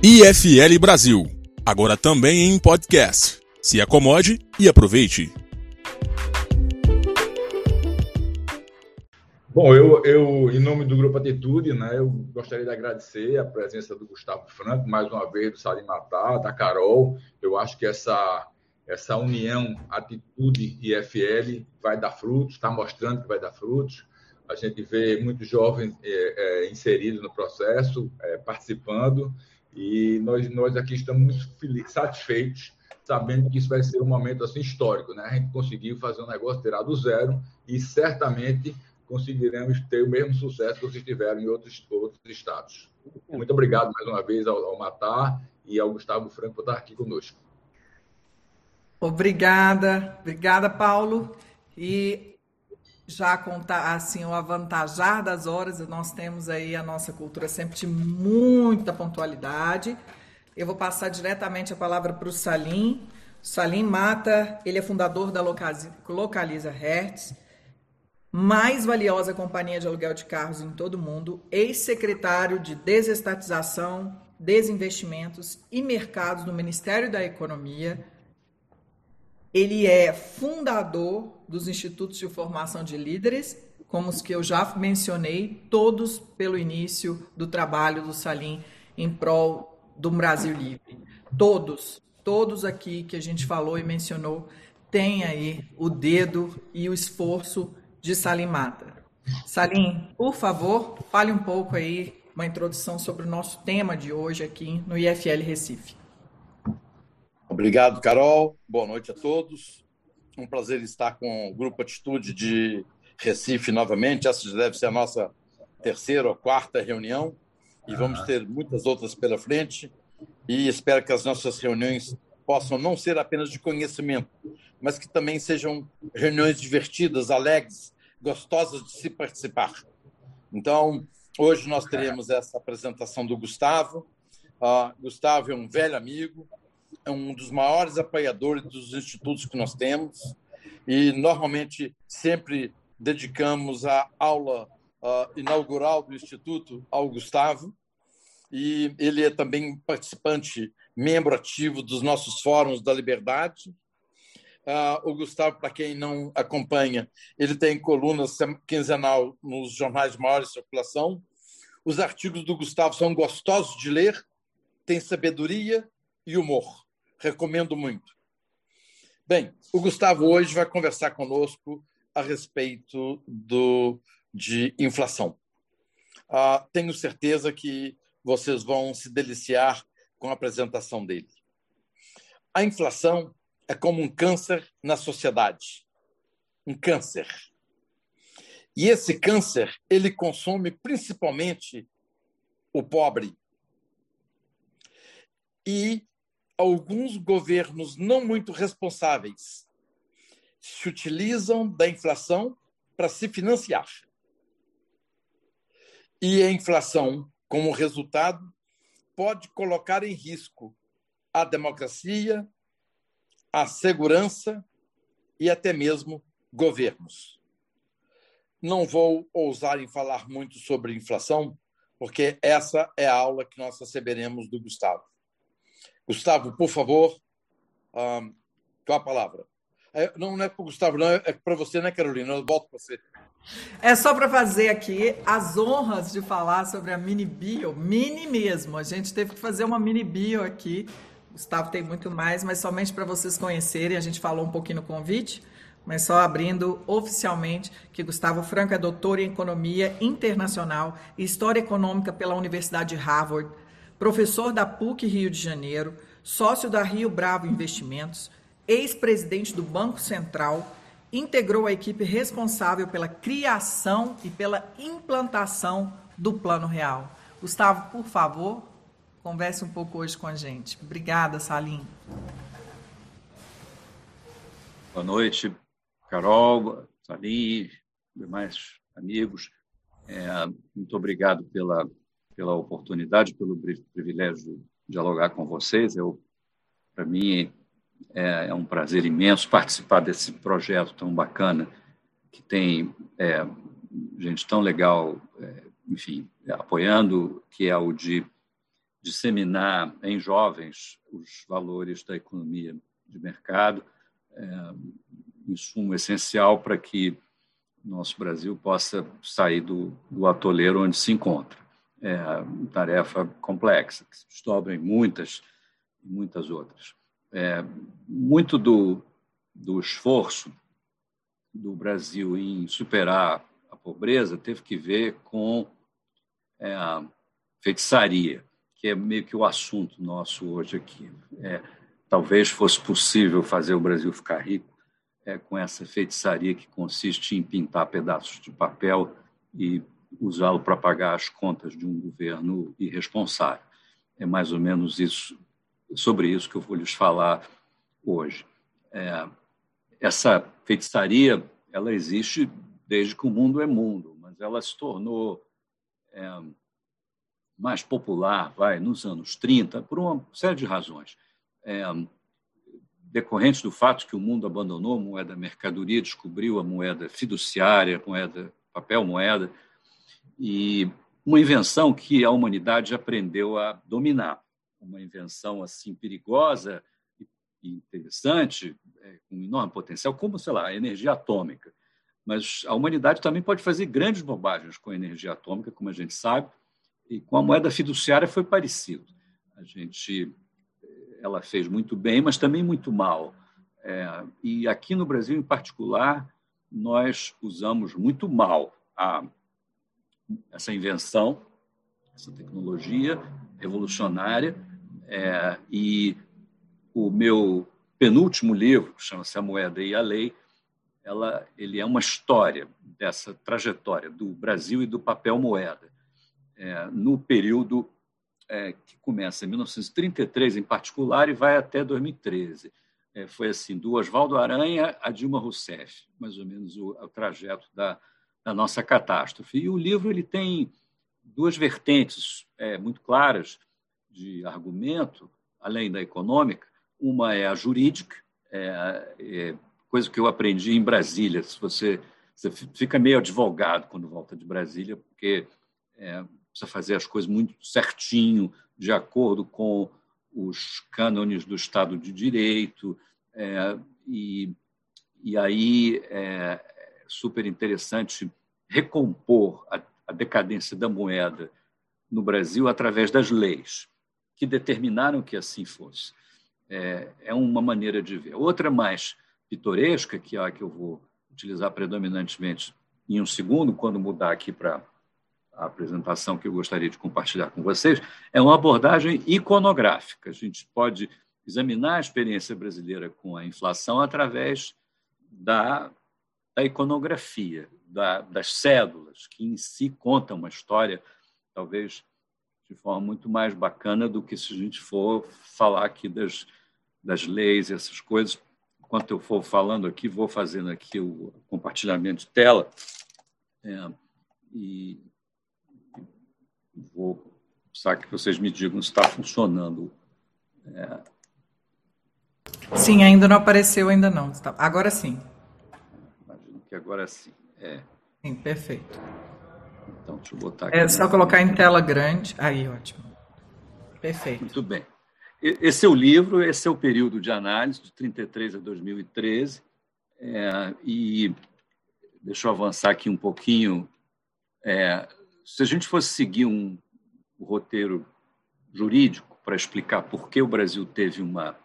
IFL Brasil, agora também em podcast. Se acomode e aproveite. Bom, eu, eu, em nome do Grupo Atitude, né, eu gostaria de agradecer a presença do Gustavo Franco, mais uma vez, do Salim Matar, da Carol. Eu acho que essa, essa união Atitude e FL vai dar frutos, está mostrando que vai dar frutos. A gente vê muitos jovens é, é, inseridos no processo, é, participando, e nós, nós aqui estamos muito satisfeitos, sabendo que isso vai ser um momento assim, histórico. Né? A gente conseguiu fazer um negócio tirar do zero e certamente conseguiremos ter o mesmo sucesso que vocês tiveram em outros, outros estados. Muito obrigado mais uma vez ao, ao Matar e ao Gustavo Franco por estar aqui conosco. Obrigada, obrigada, Paulo. E já contar assim o avantajar das horas, nós temos aí a nossa cultura sempre de muita pontualidade. Eu vou passar diretamente a palavra para o Salim. Salim Mata, ele é fundador da Localiza Hertz mais valiosa companhia de aluguel de carros em todo o mundo, ex-secretário de Desestatização, Desinvestimentos e Mercados do Ministério da Economia. Ele é fundador dos Institutos de Formação de Líderes, como os que eu já mencionei, todos pelo início do trabalho do Salim em prol do Brasil Livre. Todos, todos aqui que a gente falou e mencionou, têm aí o dedo e o esforço de Salim Mata. Salim, por favor, fale um pouco aí, uma introdução sobre o nosso tema de hoje aqui no IFL Recife. Obrigado, Carol. Boa noite a todos. Um prazer estar com o Grupo Atitude de Recife novamente. Essa deve ser a nossa terceira ou quarta reunião e vamos ter muitas outras pela frente. E espero que as nossas reuniões possam não ser apenas de conhecimento, mas que também sejam reuniões divertidas, alegres, gostosas de se participar. Então, hoje nós teremos essa apresentação do Gustavo. Uh, Gustavo é um velho amigo, é um dos maiores apoiadores dos institutos que nós temos e normalmente sempre dedicamos a aula uh, inaugural do instituto ao Gustavo e ele é também participante, membro ativo dos nossos fóruns da Liberdade Uh, o Gustavo, para quem não acompanha, ele tem colunas quinzenal nos jornais de maior circulação. Os artigos do Gustavo são gostosos de ler, têm sabedoria e humor. Recomendo muito. Bem, o Gustavo hoje vai conversar conosco a respeito do, de inflação. Uh, tenho certeza que vocês vão se deliciar com a apresentação dele. A inflação é como um câncer na sociedade. Um câncer. E esse câncer, ele consome principalmente o pobre. E alguns governos não muito responsáveis se utilizam da inflação para se financiar. E a inflação, como resultado, pode colocar em risco a democracia, a segurança e até mesmo governos. Não vou ousar em falar muito sobre inflação, porque essa é a aula que nós receberemos do Gustavo. Gustavo, por favor, um, com a palavra. É, não, não é para o Gustavo, não, é para você, né, Carolina? Eu volto para você. É só para fazer aqui as honras de falar sobre a mini bio, mini mesmo. A gente teve que fazer uma mini bio aqui Gustavo tem muito mais, mas somente para vocês conhecerem, a gente falou um pouquinho no convite, mas só abrindo oficialmente que Gustavo Franco é doutor em Economia Internacional e História Econômica pela Universidade de Harvard, professor da PUC Rio de Janeiro, sócio da Rio Bravo Investimentos, ex-presidente do Banco Central, integrou a equipe responsável pela criação e pela implantação do Plano Real. Gustavo, por favor, converse um pouco hoje com a gente. Obrigada, Salim. Boa noite, Carol, Salim, demais amigos. É, muito obrigado pela, pela oportunidade, pelo privilégio de dialogar com vocês. Para mim, é, é, um prazer imenso participar desse projeto tão bacana, que tem é, gente tão legal, é, enfim, apoiando, que é o de disseminar em jovens os valores da economia de mercado, é, insumo essencial para que nosso Brasil possa sair do, do atoleiro onde se encontra. É tarefa complexa, que se desdobra em muitas, muitas outras. É, muito do, do esforço do Brasil em superar a pobreza teve que ver com é, a feitiçaria, que é meio que o assunto nosso hoje aqui. É, talvez fosse possível fazer o Brasil ficar rico é, com essa feitiçaria que consiste em pintar pedaços de papel e usá-lo para pagar as contas de um governo irresponsável. É mais ou menos isso, sobre isso que eu vou lhes falar hoje. É, essa feitiçaria ela existe desde que o mundo é mundo, mas ela se tornou é, mais popular, vai, nos anos 30, por uma série de razões. É, decorrentes do fato que o mundo abandonou a moeda mercadoria, descobriu a moeda fiduciária, a moeda papel moeda, e uma invenção que a humanidade aprendeu a dominar, uma invenção assim perigosa e interessante, é, com enorme potencial, como sei lá, a energia atômica. Mas a humanidade também pode fazer grandes bobagens com a energia atômica, como a gente sabe, e com a moeda fiduciária foi parecido. A gente ela fez muito bem, mas também muito mal. É, e aqui no Brasil, em particular, nós usamos muito mal a, essa invenção, essa tecnologia revolucionária. É, e o meu penúltimo livro, que chama-se A Moeda e a Lei, ela, ele é uma história dessa trajetória do Brasil e do papel moeda é, no período é, que começa em 1933 em particular e vai até 2013. É, foi assim, do Oswaldo Aranha a Dilma Rousseff, mais ou menos o, o trajeto da, da, nossa catástrofe. E o livro ele tem duas vertentes é, muito claras de argumento, além da econômica. Uma é a jurídica, é, é, coisa que eu aprendi em Brasília. Se você, você fica meio advogado quando volta de Brasília, porque é, precisa fazer as coisas muito certinho, de acordo com os cânones do Estado de Direito, é, e, e aí é super interessante recompor a, a decadência da moeda no Brasil através das leis que determinaram que assim fosse. É, é uma maneira de ver. Outra mais pitoresca, que é a que eu vou utilizar predominantemente em um segundo, quando mudar aqui para a apresentação que eu gostaria de compartilhar com vocês, é uma abordagem iconográfica. A gente pode examinar a experiência brasileira com a inflação através da, da iconografia, da, das cédulas, que em si contam uma história, talvez de forma muito mais bacana do que se a gente for falar aqui das, das leis e essas coisas. Enquanto eu for falando aqui, vou fazendo aqui o compartilhamento de tela. É, e vou precisar que vocês me digam se está funcionando. É... Sim, ainda não apareceu, ainda não. Agora sim. Que agora sim. É. Sim, perfeito. Então, deixa eu botar aqui. É só colocar em tela grande. Aí, ótimo. Perfeito. Muito bem. Esse é o livro, esse é o período de análise, de 33 a 2013. É, e deixa eu avançar aqui um pouquinho. É, se a gente fosse seguir um, um roteiro jurídico para explicar por que o Brasil teve uma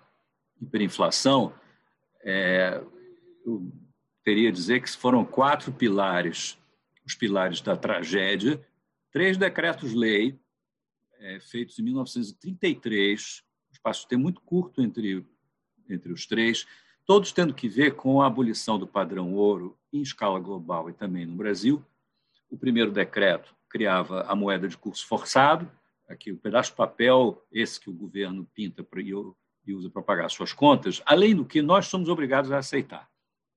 hiperinflação, é, eu teria a dizer que foram quatro pilares, os pilares da tragédia, três decretos-lei é, feitos em 1933, um espaço de tempo muito curto entre, entre os três, todos tendo que ver com a abolição do padrão ouro em escala global e também no Brasil. O primeiro decreto criava a moeda de curso forçado, aqui o pedaço de papel, esse que o governo pinta e usa para pagar suas contas, além do que nós somos obrigados a aceitar.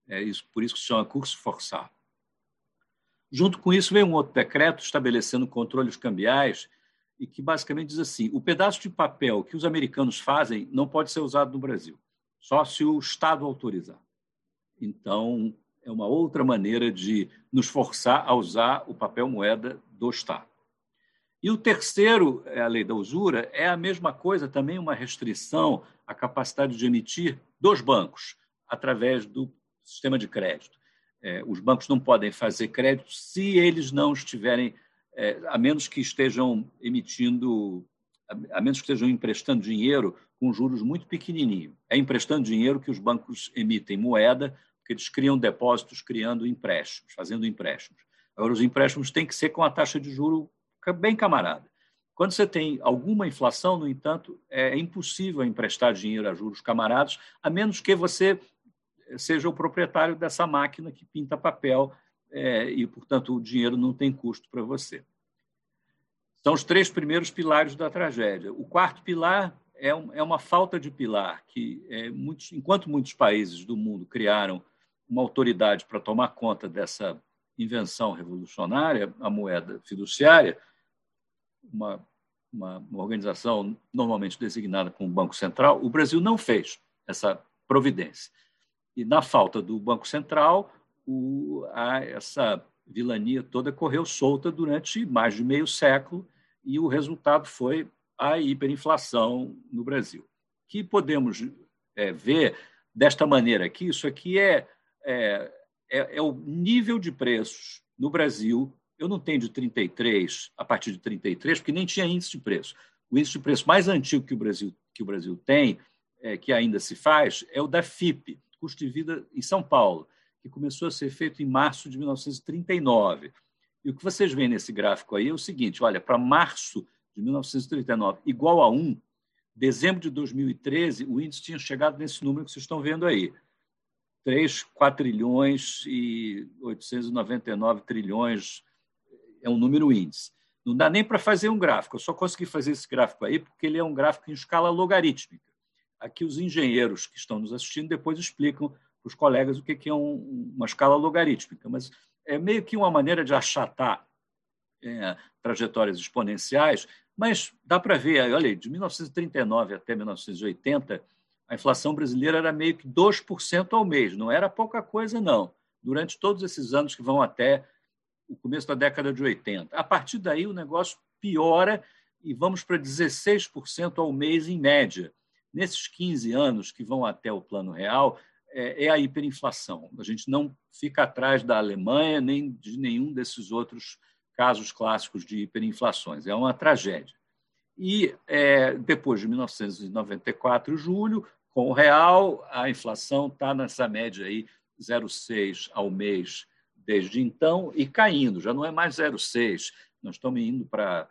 É isso, por isso que se chama curso forçado. Junto com isso, veio um outro decreto estabelecendo controles cambiais e que basicamente diz assim: o pedaço de papel que os americanos fazem não pode ser usado no Brasil, só se o Estado autorizar. Então, é uma outra maneira de nos forçar a usar o papel moeda do Estado. E o terceiro, é a lei da usura, é a mesma coisa, também uma restrição à capacidade de emitir dos bancos através do sistema de crédito. É, os bancos não podem fazer crédito se eles não estiverem, é, a menos que estejam emitindo, a, a menos que estejam emprestando dinheiro com juros muito pequenininho. É emprestando dinheiro que os bancos emitem moeda, porque eles criam depósitos criando empréstimos, fazendo empréstimos. Agora, os empréstimos têm que ser com a taxa de juro bem camarada. Quando você tem alguma inflação, no entanto, é impossível emprestar dinheiro a juros camarados, a menos que você seja o proprietário dessa máquina que pinta papel é, e, portanto, o dinheiro não tem custo para você. São os três primeiros pilares da tragédia. O quarto pilar é, um, é uma falta de pilar, que é, muitos, enquanto muitos países do mundo criaram uma autoridade para tomar conta dessa invenção revolucionária, a moeda fiduciária, uma, uma, uma organização normalmente designada como Banco Central, o Brasil não fez essa providência. E na falta do Banco Central, o, a, essa vilania toda correu solta durante mais de meio século e o resultado foi a hiperinflação no Brasil. Que podemos é, ver desta maneira aqui, isso aqui é, é, é, é o nível de preços no Brasil eu não tenho de 33 a partir de 33, porque nem tinha índice de preço. O índice de preço mais antigo que o Brasil, que o Brasil tem, é, que ainda se faz, é o da FIP, custo de vida em São Paulo, que começou a ser feito em março de 1939. E o que vocês veem nesse gráfico aí é o seguinte: olha, para março de 1939, igual a 1, dezembro de 2013, o índice tinha chegado nesse número que vocês estão vendo aí. 3 4 trilhões e 899 trilhões é um número índice. Não dá nem para fazer um gráfico, eu só consegui fazer esse gráfico aí porque ele é um gráfico em escala logarítmica. Aqui os engenheiros que estão nos assistindo depois explicam para os colegas o que é um, uma escala logarítmica, mas é meio que uma maneira de achatar é, trajetórias exponenciais, mas dá para ver, olha, de 1939 até 1980, a inflação brasileira era meio que 2% ao mês, não era pouca coisa, não. Durante todos esses anos que vão até o começo da década de 80. A partir daí, o negócio piora e vamos para 16% ao mês em média. Nesses 15 anos que vão até o plano real, é, é a hiperinflação. A gente não fica atrás da Alemanha nem de nenhum desses outros casos clássicos de hiperinflações. É uma tragédia. E é, depois de 1994, julho, com o real, a inflação está nessa média aí 0,6 ao mês desde então e caindo, já não é mais 0,6%. Nós estamos indo para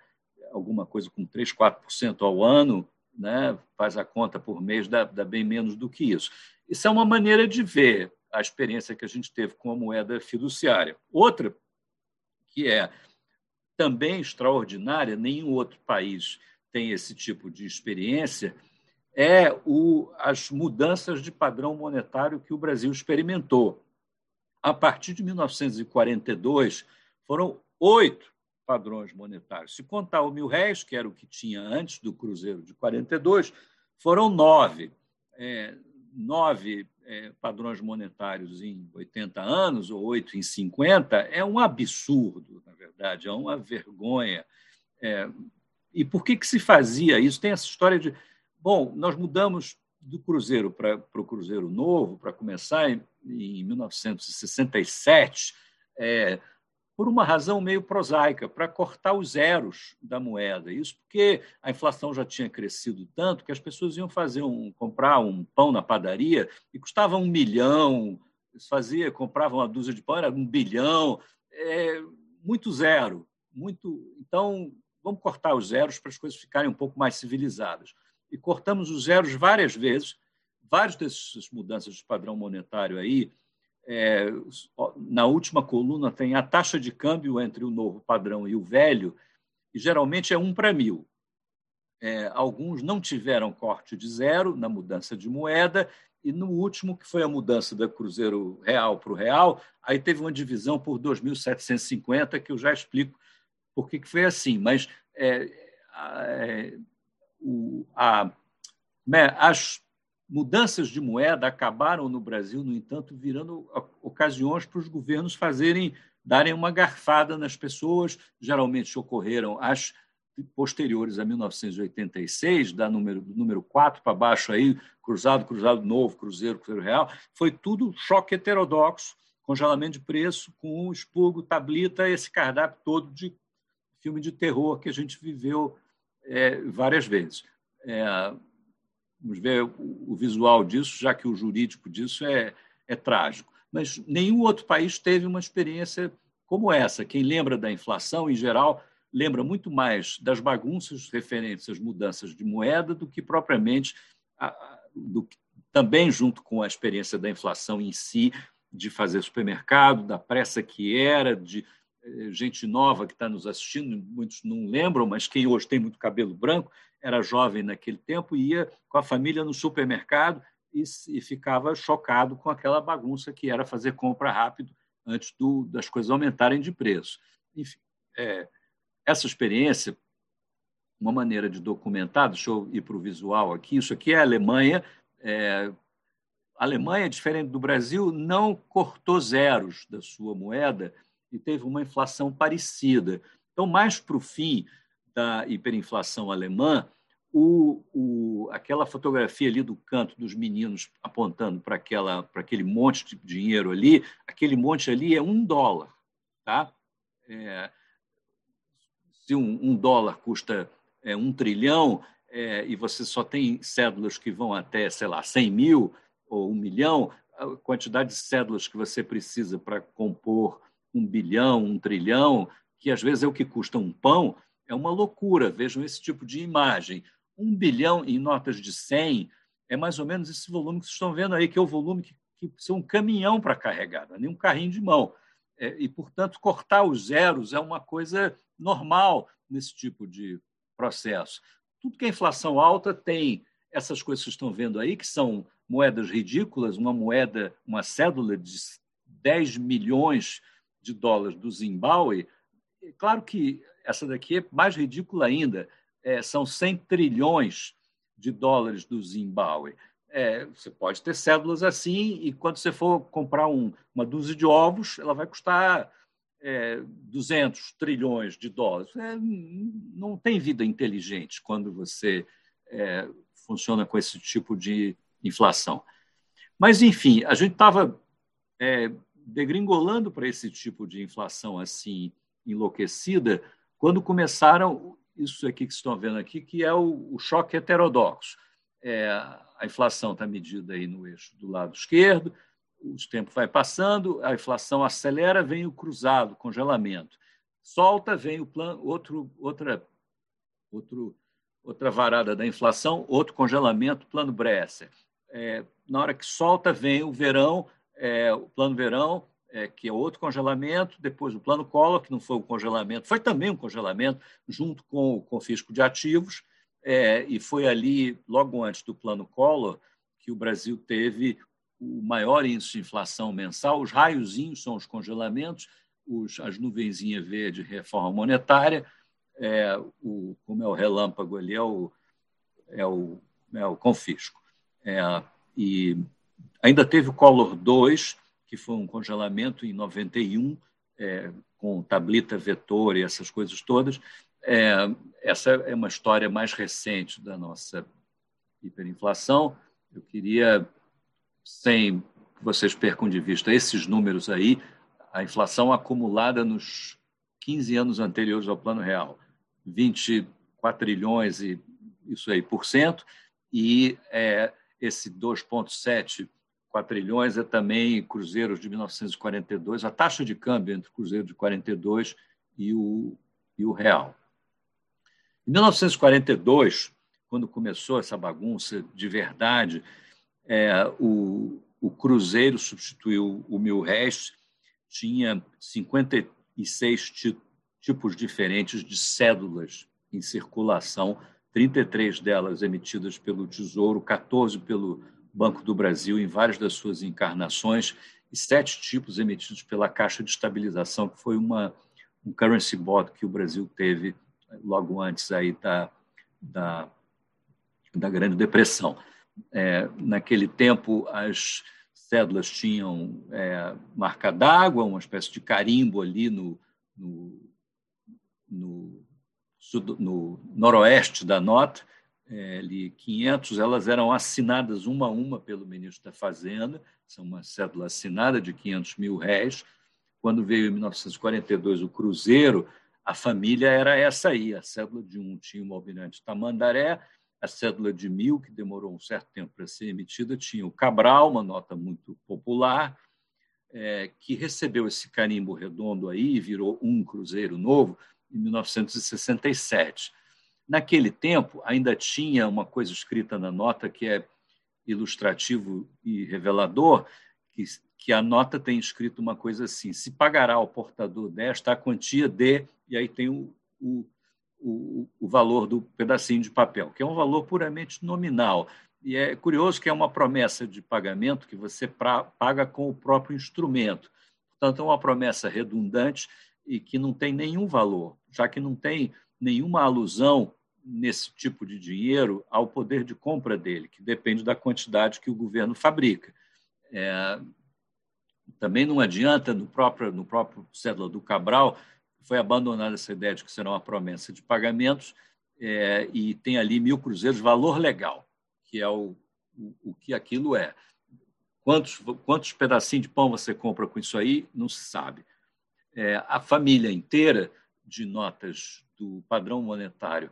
alguma coisa com 3, 4% ao ano, né? faz a conta por mês, dá, dá bem menos do que isso. Isso é uma maneira de ver a experiência que a gente teve com a moeda fiduciária. Outra, que é também extraordinária, nenhum outro país tem esse tipo de experiência, é o, as mudanças de padrão monetário que o Brasil experimentou a partir de 1942, foram oito padrões monetários. Se contar o mil réis, que era o que tinha antes do Cruzeiro de 42, foram nove. É, nove é, padrões monetários em 80 anos, ou oito em 50, é um absurdo, na verdade, é uma vergonha. É, e por que, que se fazia isso? Tem essa história de. Bom, nós mudamos do Cruzeiro para o Cruzeiro Novo, para começar, em, em 1967, é, por uma razão meio prosaica, para cortar os zeros da moeda. Isso porque a inflação já tinha crescido tanto que as pessoas iam fazer um, comprar um pão na padaria e custava um milhão, fazia, compravam uma dúzia de pão, era um bilhão, é, muito zero. muito. Então, vamos cortar os zeros para as coisas ficarem um pouco mais civilizadas e cortamos os zeros várias vezes. Várias dessas mudanças de padrão monetário aí, é, na última coluna tem a taxa de câmbio entre o novo padrão e o velho, e geralmente é um para mil. É, alguns não tiveram corte de zero na mudança de moeda, e no último, que foi a mudança da Cruzeiro Real para o Real, aí teve uma divisão por 2.750, que eu já explico por que foi assim. Mas é, é, o, a, né, as mudanças de moeda acabaram no Brasil, no entanto, virando ocasiões para os governos fazerem, darem uma garfada nas pessoas. Geralmente ocorreram as posteriores a 1986, da número, número 4 para baixo aí, cruzado, cruzado novo, cruzeiro, cruzeiro real, foi tudo choque heterodoxo, congelamento de preço, com expurgo, tablita, esse cardápio todo de filme de terror que a gente viveu é, várias vezes. É, vamos ver o, visual disso, já que o jurídico disso é, é trágico. Mas nenhum outro país teve uma experiência como essa. Quem lembra da inflação, em geral, lembra muito mais das bagunças referentes às mudanças de moeda do que propriamente a, do, também junto com a experiência da inflação em si, de fazer supermercado, da pressa que era, de eh, gente nova que está nos assistindo, muitos não lembram, mas quem hoje tem muito cabelo branco era jovem naquele tempo ia com a família no supermercado e, e ficava chocado com aquela bagunça que era fazer compra rápido antes do, das coisas aumentarem de preço. Enfim, é, essa experiência, uma maneira de documentar, deixa eu ir para o visual aqui, isso aqui é a Alemanha. É, a Alemanha, diferente do Brasil, não cortou zeros da sua moeda e teve uma inflação parecida. Então, mais para o fim da hiperinflação alemã, o, o, aquela fotografia ali do canto dos meninos apontando para aquele monte de dinheiro ali, aquele monte ali é um dólar. Tá? É, se um, um dólar custa é, um trilhão é, e você só tem cédulas que vão até, sei lá, 100 mil ou um milhão, a quantidade de cédulas que você precisa para compor um bilhão, um trilhão, que às vezes é o que custa um pão, é uma loucura. Vejam esse tipo de imagem. Um bilhão em notas de 100 é mais ou menos esse volume que vocês estão vendo aí, que é o volume que, que precisa um caminhão para carregar, nem um carrinho de mão. É, e, portanto, cortar os zeros é uma coisa normal nesse tipo de processo. Tudo que é inflação alta tem essas coisas que estão vendo aí, que são moedas ridículas, uma moeda, uma cédula de 10 milhões de dólares do Zimbábue. Claro que essa daqui é mais ridícula ainda, é, são 100 trilhões de dólares do Zimbábue. É, você pode ter cédulas assim, e quando você for comprar um, uma dúzia de ovos, ela vai custar é, 200 trilhões de dólares. É, não tem vida inteligente quando você é, funciona com esse tipo de inflação. Mas, enfim, a gente estava é, degringolando para esse tipo de inflação assim enlouquecida quando começaram isso aqui que estão vendo aqui, que é o, o choque heterodoxo. É, a inflação está medida aí no eixo do lado esquerdo, o tempo vai passando, a inflação acelera, vem o cruzado, congelamento. Solta, vem o plano, outro, outra, outro, outra varada da inflação, outro congelamento, plano Bresser. É, na hora que solta, vem o verão, é, o plano verão, é, que é outro congelamento, depois o plano Collor, que não foi um congelamento, foi também um congelamento, junto com o confisco de ativos, é, e foi ali, logo antes do plano Collor, que o Brasil teve o maior índice de inflação mensal, os raiozinhos são os congelamentos, os, as nuvenzinhas verde, reforma monetária, é, o, como é o relâmpago ali, é o, é o, é o confisco. É, e ainda teve o Collor 2, que foi um congelamento em 91, é, com tablita vetor e essas coisas todas. É, essa é uma história mais recente da nossa hiperinflação. Eu queria sem que vocês percam de vista esses números aí, a inflação acumulada nos 15 anos anteriores ao Plano Real, 24 trilhões e isso aí por cento, e é, esse 2,7 quatrilhões é também cruzeiros de 1942, a taxa de câmbio entre o cruzeiro de 42 e o, e o real. Em 1942, quando começou essa bagunça de verdade, é, o, o Cruzeiro substituiu o Mil Réis, tinha 56 tipos diferentes de cédulas em circulação, 33 delas emitidas pelo Tesouro, 14 pelo Banco do Brasil em várias das suas encarnações e sete tipos emitidos pela Caixa de Estabilização, que foi uma, um currency bond que o Brasil teve logo antes aí da, da, da Grande Depressão. É, naquele tempo, as cédulas tinham é, marca d'água, uma espécie de carimbo ali no, no, no, no noroeste da nota, é, ali 500, elas eram assinadas uma a uma pelo ministro da Fazenda, são uma cédula assinada de 500 mil réis. Quando veio em 1942 o Cruzeiro, a família era essa aí, a cédula de um tinha o almirante Tamandaré, a cédula de mil, que demorou um certo tempo para ser emitida, tinha o Cabral, uma nota muito popular, é, que recebeu esse carimbo redondo aí e virou um cruzeiro novo em 1967. Naquele tempo, ainda tinha uma coisa escrita na nota que é ilustrativo e revelador, que, que a nota tem escrito uma coisa assim: se pagará ao portador desta a quantia de, e aí tem o, o, o, o valor do pedacinho de papel, que é um valor puramente nominal. E é curioso que é uma promessa de pagamento que você pra, paga com o próprio instrumento. Portanto, é uma promessa redundante e que não tem nenhum valor, já que não tem nenhuma alusão nesse tipo de dinheiro ao poder de compra dele, que depende da quantidade que o governo fabrica. É, também não adianta, no próprio, no próprio cédula do Cabral, foi abandonada essa ideia de que será uma promessa de pagamentos, é, e tem ali mil cruzeiros, valor legal, que é o, o, o que aquilo é. Quantos, quantos pedacinhos de pão você compra com isso aí, não se sabe. É, a família inteira de notas do padrão monetário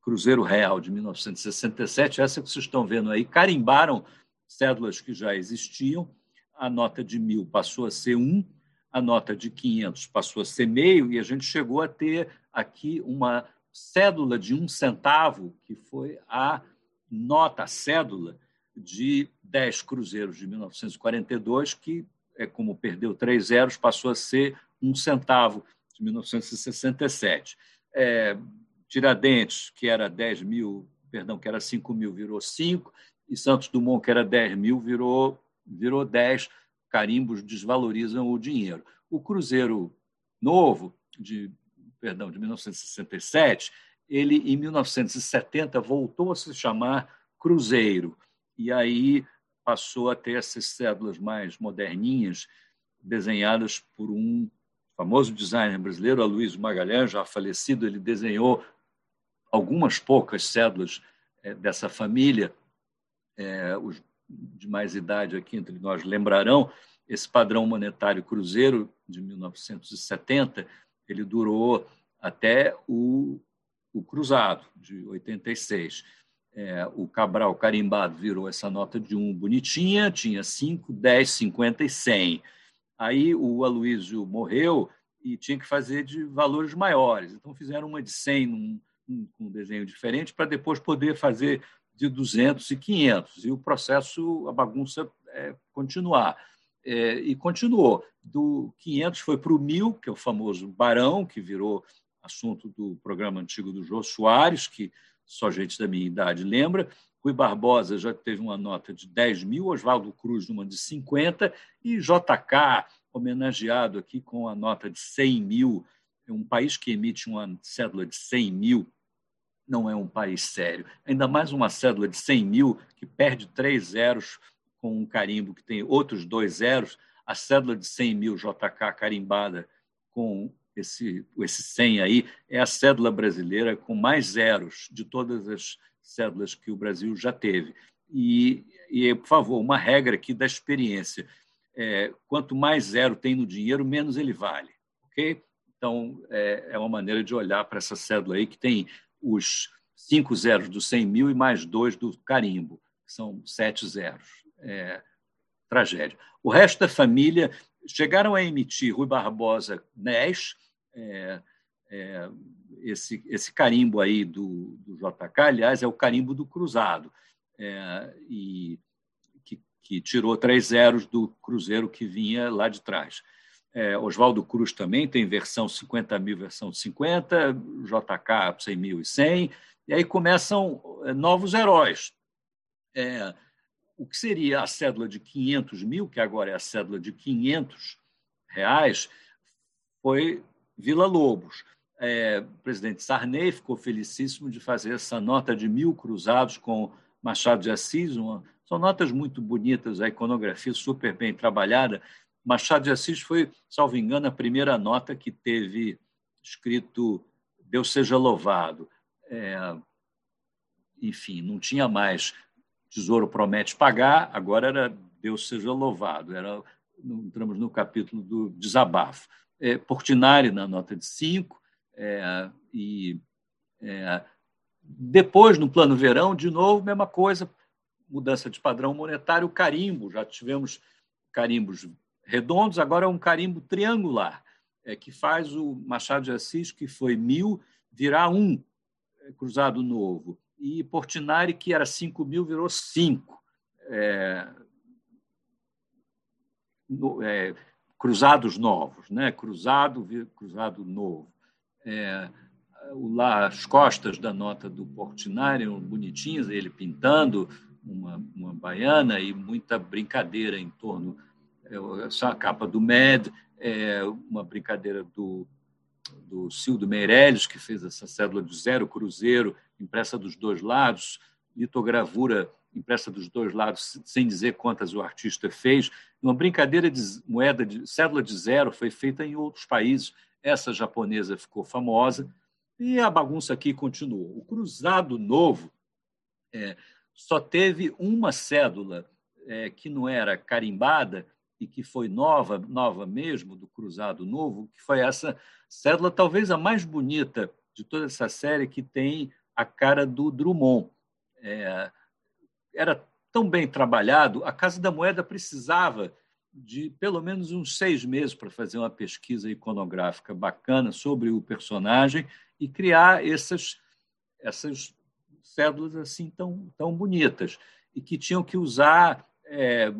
Cruzeiro Real de 1967, essa que vocês estão vendo aí, carimbaram cédulas que já existiam. A nota de mil passou a ser um, a nota de 500 passou a ser meio, e a gente chegou a ter aqui uma cédula de um centavo, que foi a nota, a cédula de 10 cruzeiros de 1942, que, é como perdeu três zeros, passou a ser um centavo de 1967. É, Tiradentes, que era 10 mil, perdão, que era 5 mil, virou 5, e Santos Dumont, que era 10 mil, virou, virou 10. Carimbos desvalorizam o dinheiro. O Cruzeiro Novo, de, perdão, de 1967, ele, em 1970, voltou a se chamar Cruzeiro. E aí passou a ter essas cédulas mais moderninhas, desenhadas por um famoso designer brasileiro, Aloysio Magalhães, já falecido. Ele desenhou algumas poucas cédulas é, dessa família, é, os de mais idade aqui entre nós lembrarão, esse padrão monetário cruzeiro de 1970, ele durou até o, o cruzado, de 86. É, o Cabral carimbado virou essa nota de um bonitinha, tinha 5, 10, 50 e 100. Aí o Aloísio morreu e tinha que fazer de valores maiores. Então fizeram uma de 100 num, com um desenho diferente para depois poder fazer de 200 e 500 e o processo, a bagunça é, continuar. É, e continuou. Do 500 foi para o 1000, que é o famoso Barão, que virou assunto do programa antigo do Jô Soares, que só gente da minha idade lembra. Rui Barbosa já teve uma nota de 10 mil, Oswaldo Cruz uma de 50, e JK, homenageado aqui com a nota de 100 mil. É um país que emite uma cédula de 100 mil não é um país sério. Ainda mais uma cédula de 100 mil que perde três zeros com um carimbo que tem outros dois zeros. A cédula de 100 mil JK carimbada com esse, esse 100 aí é a cédula brasileira com mais zeros de todas as cédulas que o Brasil já teve. E, e por favor, uma regra aqui da experiência. É, quanto mais zero tem no dinheiro, menos ele vale. ok? Então, é, é uma maneira de olhar para essa cédula aí que tem os cinco zeros do 100 mil e mais dois do carimbo, que são sete zeros. É, tragédia. O resto da família chegaram a emitir Rui Barbosa NES, é, é, esse, esse carimbo aí do, do JK, aliás, é o carimbo do Cruzado, é, e que, que, tirou três zeros do Cruzeiro que vinha lá de trás. É, Oswaldo Cruz também tem versão 50 mil, versão 50, JK 100 mil e 100, e aí começam é, novos heróis. É, o que seria a cédula de 500 mil, que agora é a cédula de 500 reais, foi Vila Lobos. É, o presidente Sarney ficou felicíssimo de fazer essa nota de mil cruzados com Machado de Assis, uma, são notas muito bonitas, a iconografia super bem trabalhada, Machado de Assis foi, salvo engano, a primeira nota que teve escrito Deus seja louvado. É, enfim, não tinha mais tesouro promete pagar, agora era Deus seja louvado. Era, entramos no capítulo do desabafo. É, Portinari na nota de 5, é, e é, depois, no plano verão, de novo, mesma coisa, mudança de padrão monetário, carimbo, já tivemos carimbos redondos, agora é um carimbo triangular, é, que faz o Machado de Assis, que foi mil, virar um é, cruzado novo. E Portinari, que era cinco mil, virou cinco. É, no, é, cruzados novos, né? cruzado, cruzado novo. É, lá, as costas da nota do Portinari bonitinhas, ele pintando uma, uma baiana e muita brincadeira em torno. É, essa capa do MED, é, uma brincadeira do, do Cildo Meirelles, que fez essa cédula de zero cruzeiro, impressa dos dois lados, litogravura impressa dos dois lados, sem dizer quantas o artista fez. Uma brincadeira de moeda de cédula de zero foi feita em outros países. Essa japonesa ficou famosa e a bagunça aqui continuou. O cruzado novo é, só teve uma cédula é, que não era carimbada e que foi nova, nova mesmo, do cruzado novo, que foi essa cédula, talvez a mais bonita de toda essa série, que tem a cara do Drummond. É, era tão bem trabalhado, a Casa da Moeda precisava de pelo menos uns seis meses para fazer uma pesquisa iconográfica bacana sobre o personagem e criar essas, essas cédulas assim tão, tão bonitas e que tinham que usar é,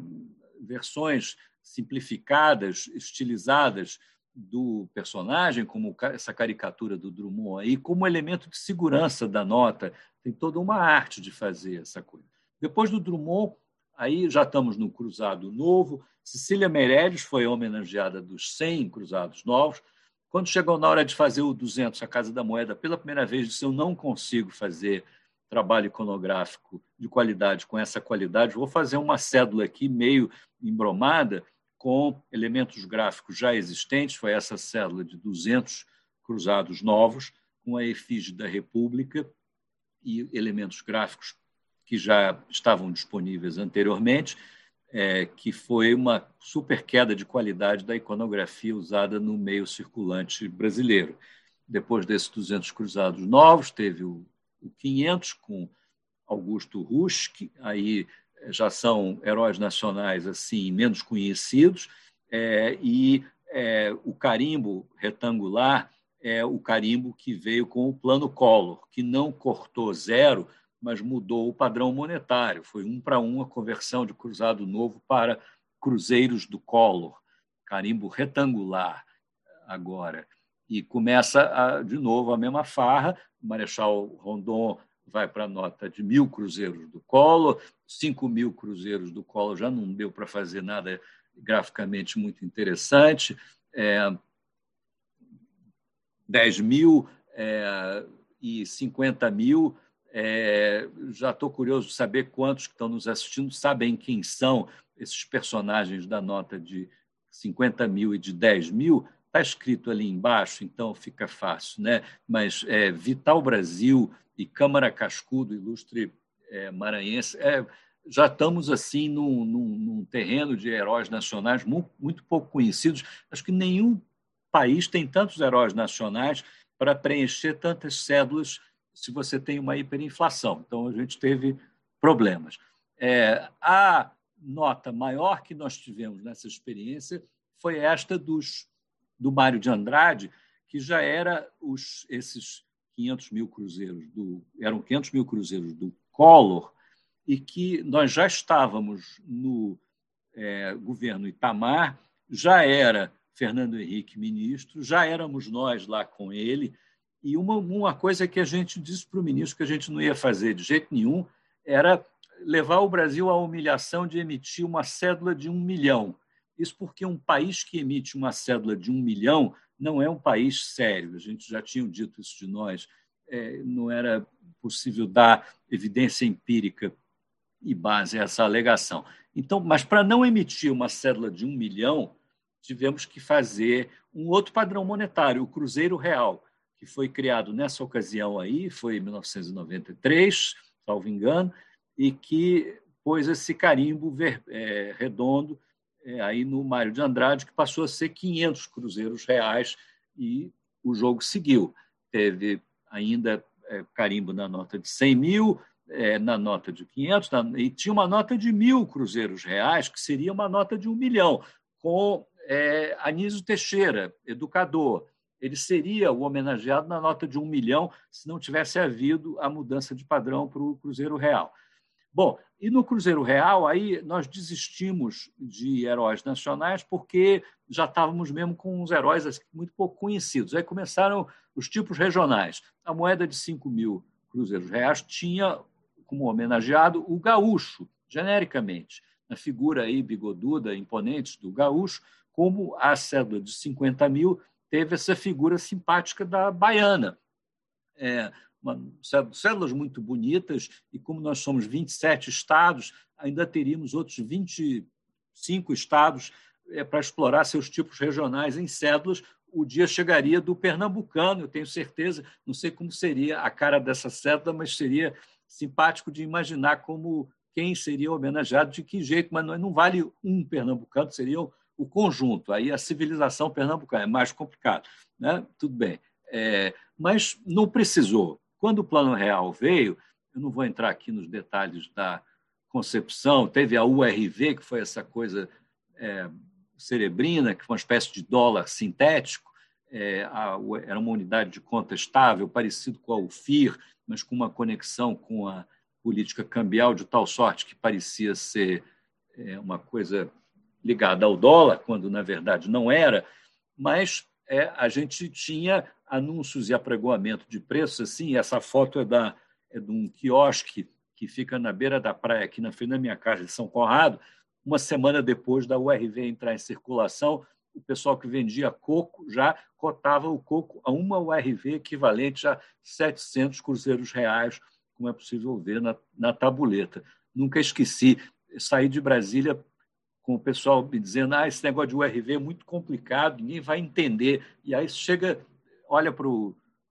versões simplificadas, estilizadas do personagem, como essa caricatura do Drummond aí, como elemento de segurança da nota. Tem toda uma arte de fazer essa coisa. Depois do Drummond, aí já estamos no Cruzado Novo. Cecília Meirelles foi homenageada dos 100 Cruzados Novos. Quando chegou na hora de fazer o 200, a Casa da Moeda, pela primeira vez, disse: Eu não consigo fazer trabalho iconográfico de qualidade com essa qualidade, vou fazer uma cédula aqui meio embromada com elementos gráficos já existentes. Foi essa cédula de 200 cruzados novos, com a efígie da República e elementos gráficos que já estavam disponíveis anteriormente, é, que foi uma super queda de qualidade da iconografia usada no meio circulante brasileiro. Depois desses 200 cruzados novos, teve o, o 500 com Augusto Rusch, aí já são heróis nacionais assim menos conhecidos, é, e é, o carimbo retangular é o carimbo que veio com o plano Collor, que não cortou zero, mas mudou o padrão monetário. Foi um para um a conversão de cruzado novo para cruzeiros do Collor, carimbo retangular agora. E começa a, de novo a mesma farra. O Marechal Rondon vai para a nota de mil cruzeiros do Collor, cinco mil cruzeiros do Collor já não deu para fazer nada graficamente muito interessante, é, 10 mil é, e 50 mil é, já estou curioso de saber quantos que estão nos assistindo sabem quem são esses personagens da nota de 50 mil e de 10 mil. Está escrito ali embaixo, então fica fácil. Né? Mas é, Vital Brasil e Câmara Cascudo, ilustre é, maranhense, é, já estamos assim num, num, num, terreno de heróis nacionais muito, muito pouco conhecidos. Acho que nenhum país tem tantos heróis nacionais para preencher tantas cédulas se você tem uma hiperinflação. Então, a gente teve problemas. É, a nota maior que nós tivemos nessa experiência foi esta dos, do Mário de Andrade, que já era os, esses 500 mil cruzeiros do eram 500 mil cruzeiros do Collor e que nós já estávamos no é, governo Itamar, já era Fernando Henrique ministro, já éramos nós lá com ele e uma, uma coisa que a gente disse para o ministro que a gente não ia fazer de jeito nenhum era levar o Brasil à humilhação de emitir uma cédula de um milhão. Isso porque um país que emite uma cédula de um milhão não é um país sério. A gente já tinha dito isso de nós. É, não era possível dar evidência empírica e base a essa alegação. Então, mas para não emitir uma cédula de um milhão, tivemos que fazer um outro padrão monetário, o Cruzeiro Real que foi criado nessa ocasião aí, foi em 1993, salvo engano, e que pôs esse carimbo ver, é, redondo é, aí no Mário de Andrade, que passou a ser 500 cruzeiros reais e o jogo seguiu. Teve ainda é, carimbo na nota de 100 mil, é, na nota de 500, na, e tinha uma nota de mil cruzeiros reais, que seria uma nota de um milhão, com é, Anísio Teixeira, educador. Ele seria o homenageado na nota de um milhão se não tivesse havido a mudança de padrão para o Cruzeiro Real. Bom, e no Cruzeiro Real, aí nós desistimos de heróis nacionais porque já estávamos mesmo com uns heróis assim, muito pouco conhecidos. Aí começaram os tipos regionais. A moeda de 5 mil cruzeiros reais tinha como homenageado o gaúcho, genericamente, na figura aí bigoduda, imponente do gaúcho, como a cédula de 50 mil teve essa figura simpática da baiana. É, uma, células muito bonitas, e como nós somos 27 estados, ainda teríamos outros 25 estados é, para explorar seus tipos regionais em cédulas. O dia chegaria do pernambucano, eu tenho certeza, não sei como seria a cara dessa cédula, mas seria simpático de imaginar como quem seria homenageado, de que jeito, mas não, vale um pernambucano, seria o conjunto. Aí a civilização pernambucana é mais complicado. Né? Tudo bem. É, mas não precisou. Quando o Plano Real veio, eu não vou entrar aqui nos detalhes da concepção, teve a URV, que foi essa coisa é, cerebrina, que foi uma espécie de dólar sintético, é, a, era uma unidade de conta estável, parecido com a UFIR, mas com uma conexão com a política cambial de tal sorte que parecia ser é, uma coisa ligada ao dólar, quando na verdade não era, mas é, a gente tinha anúncios e apregoamento de preços assim. Essa foto é, da, é de um quiosque que fica na beira da praia, aqui na frente da minha casa, de São Conrado. Uma semana depois da URV entrar em circulação, o pessoal que vendia coco já cotava o coco a uma URV equivalente a 700 cruzeiros reais, como é possível ver na, na tabuleta. Nunca esqueci, saí de Brasília com o pessoal me dizendo ah, esse negócio de URV é muito complicado, ninguém vai entender. E aí chega, olha para.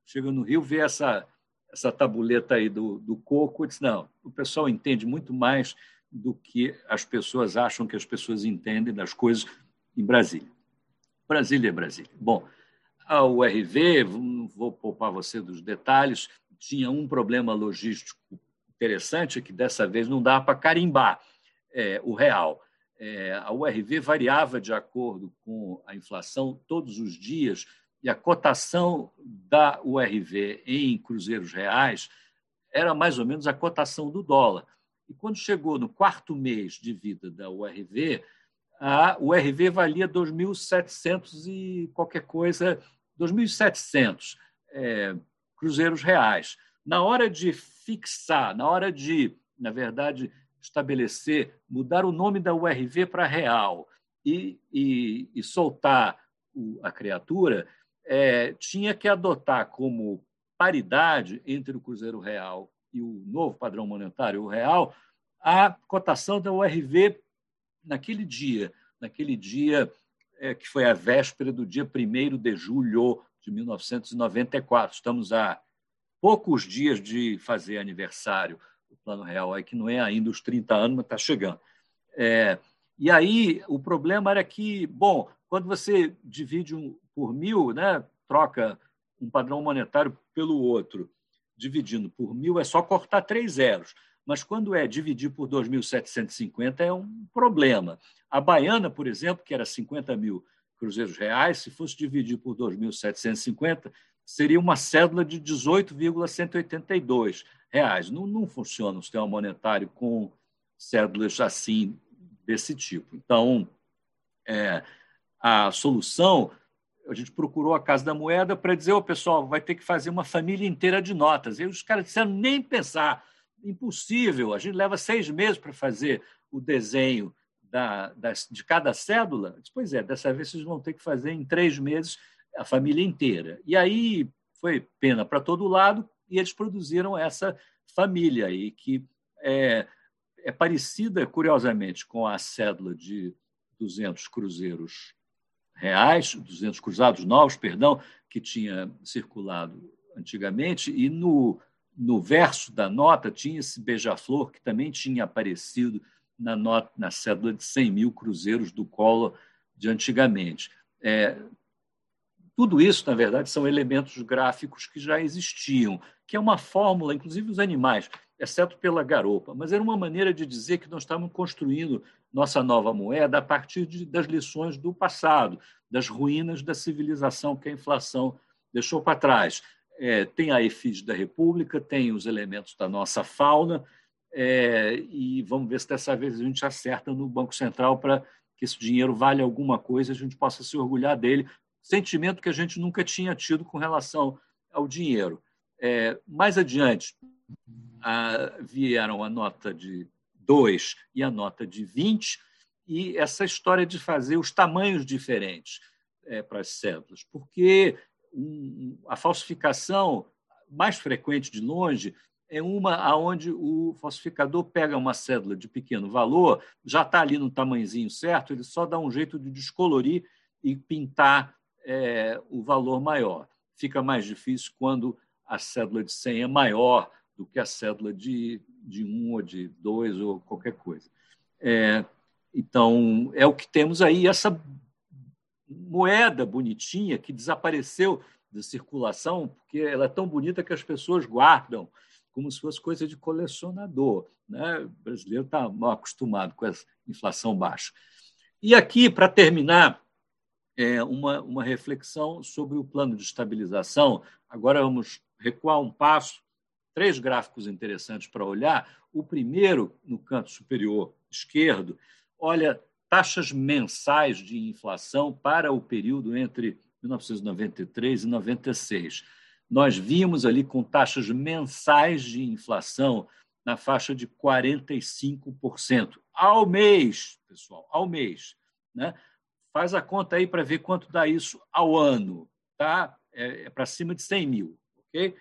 Chega no Rio, vê essa, essa tabuleta aí do, do coco e diz, não, o pessoal entende muito mais do que as pessoas acham que as pessoas entendem das coisas em Brasília. Brasília é Brasília. Bom, a URV, vou poupar você dos detalhes, tinha um problema logístico interessante que dessa vez não dava para carimbar é, o real é, a URV variava de acordo com a inflação todos os dias e a cotação da URV em cruzeiros reais era mais ou menos a cotação do dólar. E quando chegou no quarto mês de vida da URV, a URV valia 2.700 e qualquer coisa, 2.700 é, cruzeiros reais. Na hora de fixar, na hora de, na verdade, estabelecer, mudar o nome da URV para real e, e, e soltar o, a criatura, é, tinha que adotar como paridade entre o Cruzeiro Real e o novo padrão monetário, o real, a cotação da URV naquele dia, naquele dia é, que foi a véspera do dia 1 de julho de 1994. Estamos a poucos dias de fazer aniversário o Plano Real, aí, que não é ainda os 30 anos, mas está chegando. É, e aí o problema era que, bom, quando você divide um, por mil, né, troca um padrão monetário pelo outro, dividindo por mil, é só cortar três zeros. Mas quando é dividir por 2.750 é um problema. A baiana, por exemplo, que era 50 mil cruzeiros reais, se fosse dividir por 2.750, seria uma cédula de 18,182 reais. Não, não funciona o sistema monetário com cédulas assim, desse tipo. Então, é, a solução, a gente procurou a Casa da Moeda para dizer, o oh, pessoal, vai ter que fazer uma família inteira de notas. E os caras disseram, nem pensar, impossível, a gente leva seis meses para fazer o desenho da, das, de cada cédula. Disse, pois é, dessa vez vocês vão ter que fazer em três meses a família inteira. E aí foi pena para todo lado, e eles produziram essa família aí, que é, é parecida, curiosamente, com a cédula de 200 cruzeiros reais, 200 cruzados novos, perdão, que tinha circulado antigamente, e no, no verso da nota tinha esse beija-flor que também tinha aparecido na, nota, na cédula de 100 mil cruzeiros do Collor de antigamente. É, tudo isso, na verdade, são elementos gráficos que já existiam, que é uma fórmula, inclusive os animais, exceto pela garopa, mas era uma maneira de dizer que nós estávamos construindo nossa nova moeda a partir de, das lições do passado, das ruínas da civilização que a inflação deixou para trás. É, tem a efígie da República, tem os elementos da nossa fauna, é, e vamos ver se dessa vez a gente acerta no Banco Central para que esse dinheiro vale alguma coisa, a gente possa se orgulhar dele, sentimento que a gente nunca tinha tido com relação ao dinheiro. É, mais adiante, a, vieram a nota de 2 e a nota de 20, e essa história de fazer os tamanhos diferentes é, para as cédulas, porque um, a falsificação mais frequente de longe é uma aonde o falsificador pega uma cédula de pequeno valor, já está ali no tamanhozinho certo, ele só dá um jeito de descolorir e pintar é, o valor maior. Fica mais difícil quando a cédula de 100 é maior do que a cédula de, de um ou de dois ou qualquer coisa. É, então, é o que temos aí, essa moeda bonitinha que desapareceu da circulação, porque ela é tão bonita que as pessoas guardam como se fosse coisa de colecionador. Né? O brasileiro está mal acostumado com essa inflação baixa. E aqui, para terminar, é uma, uma reflexão sobre o plano de estabilização. Agora vamos recuar um passo três gráficos interessantes para olhar. O primeiro, no canto superior esquerdo, olha taxas mensais de inflação para o período entre 1993 e 96. Nós vimos ali com taxas mensais de inflação na faixa de 45% ao mês, pessoal, ao mês. Né? Faz a conta aí para ver quanto dá isso ao ano. Tá? É, é para cima de 100 mil. ok?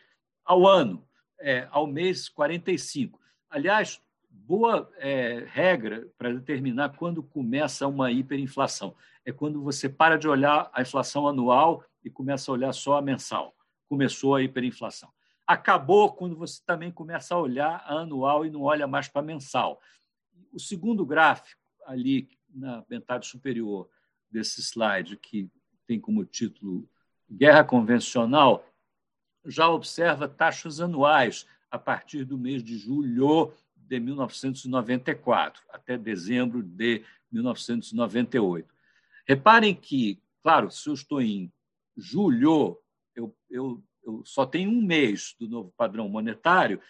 Ao ano é, ao mês 45. Aliás, boa é, regra para determinar quando começa uma hiperinflação. É quando você para de olhar a inflação anual e começa a olhar só a mensal. Começou a hiperinflação. Acabou quando você também começa a olhar a anual e não olha mais para a mensal. O segundo gráfico, ali na metade superior desse slide, que tem como título Guerra Convencional, já observa taxas anuais a partir do mês de julho de 1994 até dezembro de 1998. Reparem que, claro, se eu estou em julho, eu, eu, eu só tenho um mês do novo padrão monetário.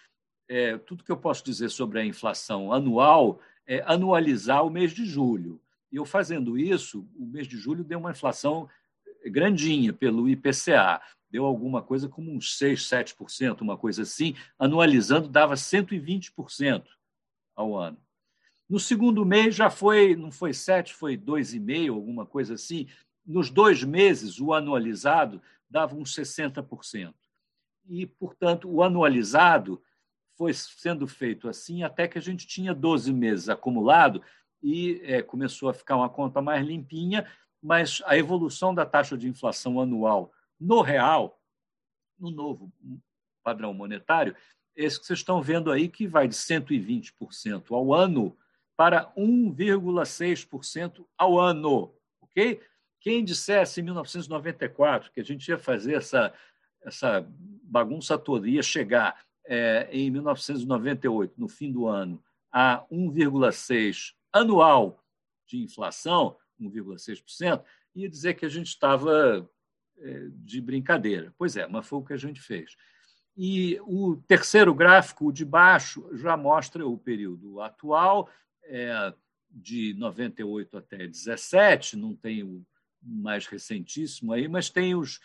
É, tudo que eu posso dizer sobre a inflação anual é anualizar o mês de julho. E eu fazendo isso, o mês de julho deu uma inflação grandinha pelo IPCA deu alguma coisa como uns 6, 7%, uma coisa assim, anualizando dava 120% ao ano. No segundo mês já foi, não foi 7, foi 2,5, alguma coisa assim. Nos dois meses, o anualizado dava uns 60%. E, portanto, o anualizado foi sendo feito assim até que a gente tinha 12 meses acumulado e é, começou a ficar uma conta mais limpinha, mas a evolução da taxa de inflação anual no real, no novo padrão monetário, esse que vocês estão vendo aí, que vai de 120% ao ano para 1,6% ao ano. ok? Quem dissesse em 1994 que a gente ia fazer essa, essa bagunça toda, ia chegar é, em 1998, no fim do ano, a 1,6% anual de inflação, 1,6%, ia dizer que a gente estava é, de brincadeira. Pois é, mas foi o que a gente fez. E o terceiro gráfico, o de baixo, já mostra o período atual, é, de 98 até 17, não tem o mais recentíssimo aí, mas tem os,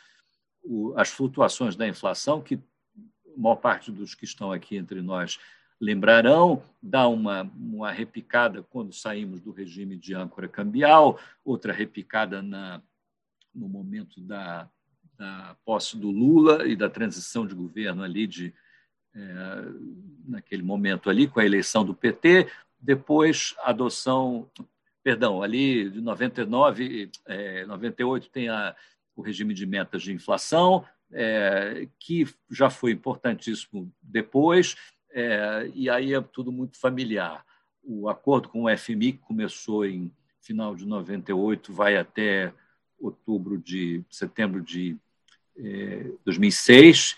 o, as flutuações da inflação, que a maior parte dos que estão aqui entre nós lembrarão, dá uma, uma repicada quando saímos do regime de âncora cambial, outra repicada na no momento da, da posse do Lula e da transição de governo ali de é, naquele momento ali com a eleição do PT, depois adoção perdão, ali de 99, é, 98 tem a, o regime de metas de inflação, é, que já foi importantíssimo depois, é, e aí é tudo muito familiar. O acordo com o FMI, que começou em final de 98, vai até outubro de setembro de é, 2006,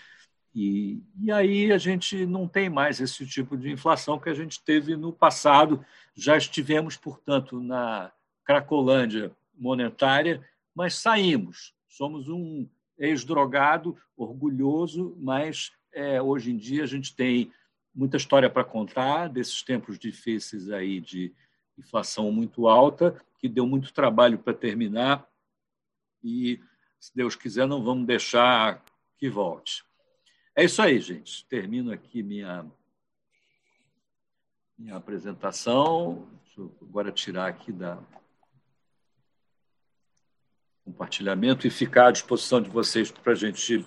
e, e aí a gente não tem mais esse tipo de inflação que a gente teve no passado. Já estivemos, portanto, na Cracolândia monetária, mas saímos. Somos um ex-drogado, orgulhoso, mas é, hoje em dia a gente tem muita história para contar desses tempos difíceis aí de inflação muito alta, que deu muito trabalho para terminar e, se Deus quiser, não vamos deixar que volte. É isso aí, gente. Termino aqui minha, minha apresentação. Deixa eu agora tirar aqui da compartilhamento e ficar à disposição de vocês para a gente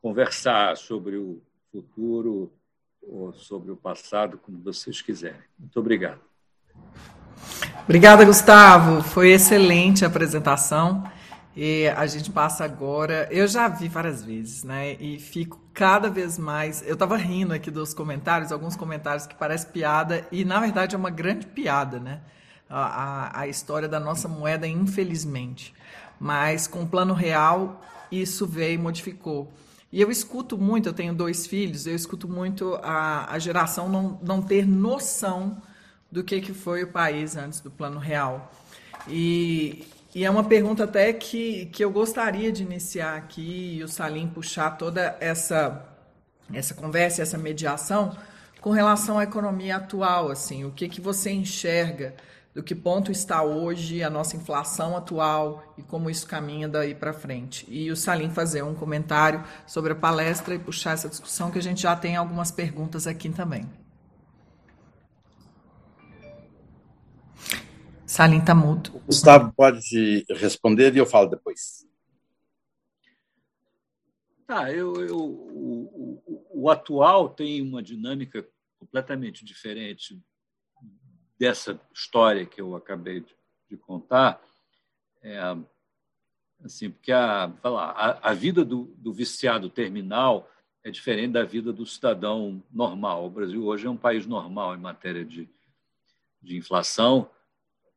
conversar sobre o futuro ou sobre o passado, como vocês quiserem. Muito obrigado. Obrigada, Gustavo. Foi excelente a apresentação. E a gente passa agora. Eu já vi várias vezes, né? E fico cada vez mais. Eu estava rindo aqui dos comentários, alguns comentários que parecem piada, e na verdade é uma grande piada, né? A, a, a história da nossa moeda, infelizmente. Mas com o plano real, isso veio e modificou. E eu escuto muito, eu tenho dois filhos, eu escuto muito a, a geração não, não ter noção do que, que foi o país antes do plano real. E, e é uma pergunta até que, que eu gostaria de iniciar aqui e o Salim puxar toda essa, essa conversa, essa mediação com relação à economia atual, assim, o que, que você enxerga, do que ponto está hoje a nossa inflação atual e como isso caminha daí para frente. E o Salim fazer um comentário sobre a palestra e puxar essa discussão que a gente já tem algumas perguntas aqui também. Salim está mudo. O Gustavo pode responder e eu falo depois. Tá, eu, eu o, o, o, atual tem uma dinâmica completamente diferente dessa história que eu acabei de, de contar. É, assim, porque a, lá, a, a vida do, do viciado terminal é diferente da vida do cidadão normal. O Brasil hoje é um país normal em matéria de, de inflação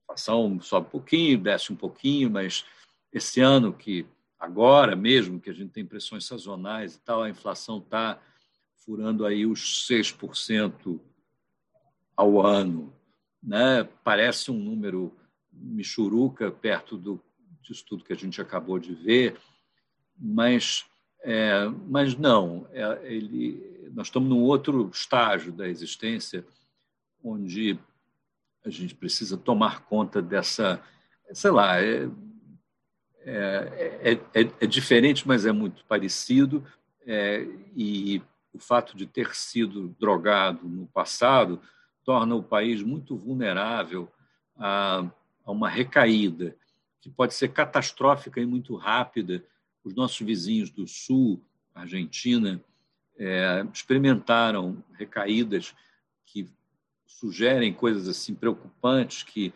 inflação sobe um pouquinho, desce um pouquinho, mas esse ano que agora mesmo que a gente tem pressões sazonais e tal, a inflação está furando aí os 6% ao ano. Né? Parece um número michuruca perto do, disso tudo que a gente acabou de ver, mas, é, mas não. É, ele, nós estamos num outro estágio da existência onde a gente precisa tomar conta dessa, sei lá, é, é, é, é diferente, mas é muito parecido, é, e o fato de ter sido drogado no passado torna o país muito vulnerável a, a uma recaída, que pode ser catastrófica e muito rápida. Os nossos vizinhos do Sul, Argentina, é, experimentaram recaídas que sugerem coisas assim preocupantes, que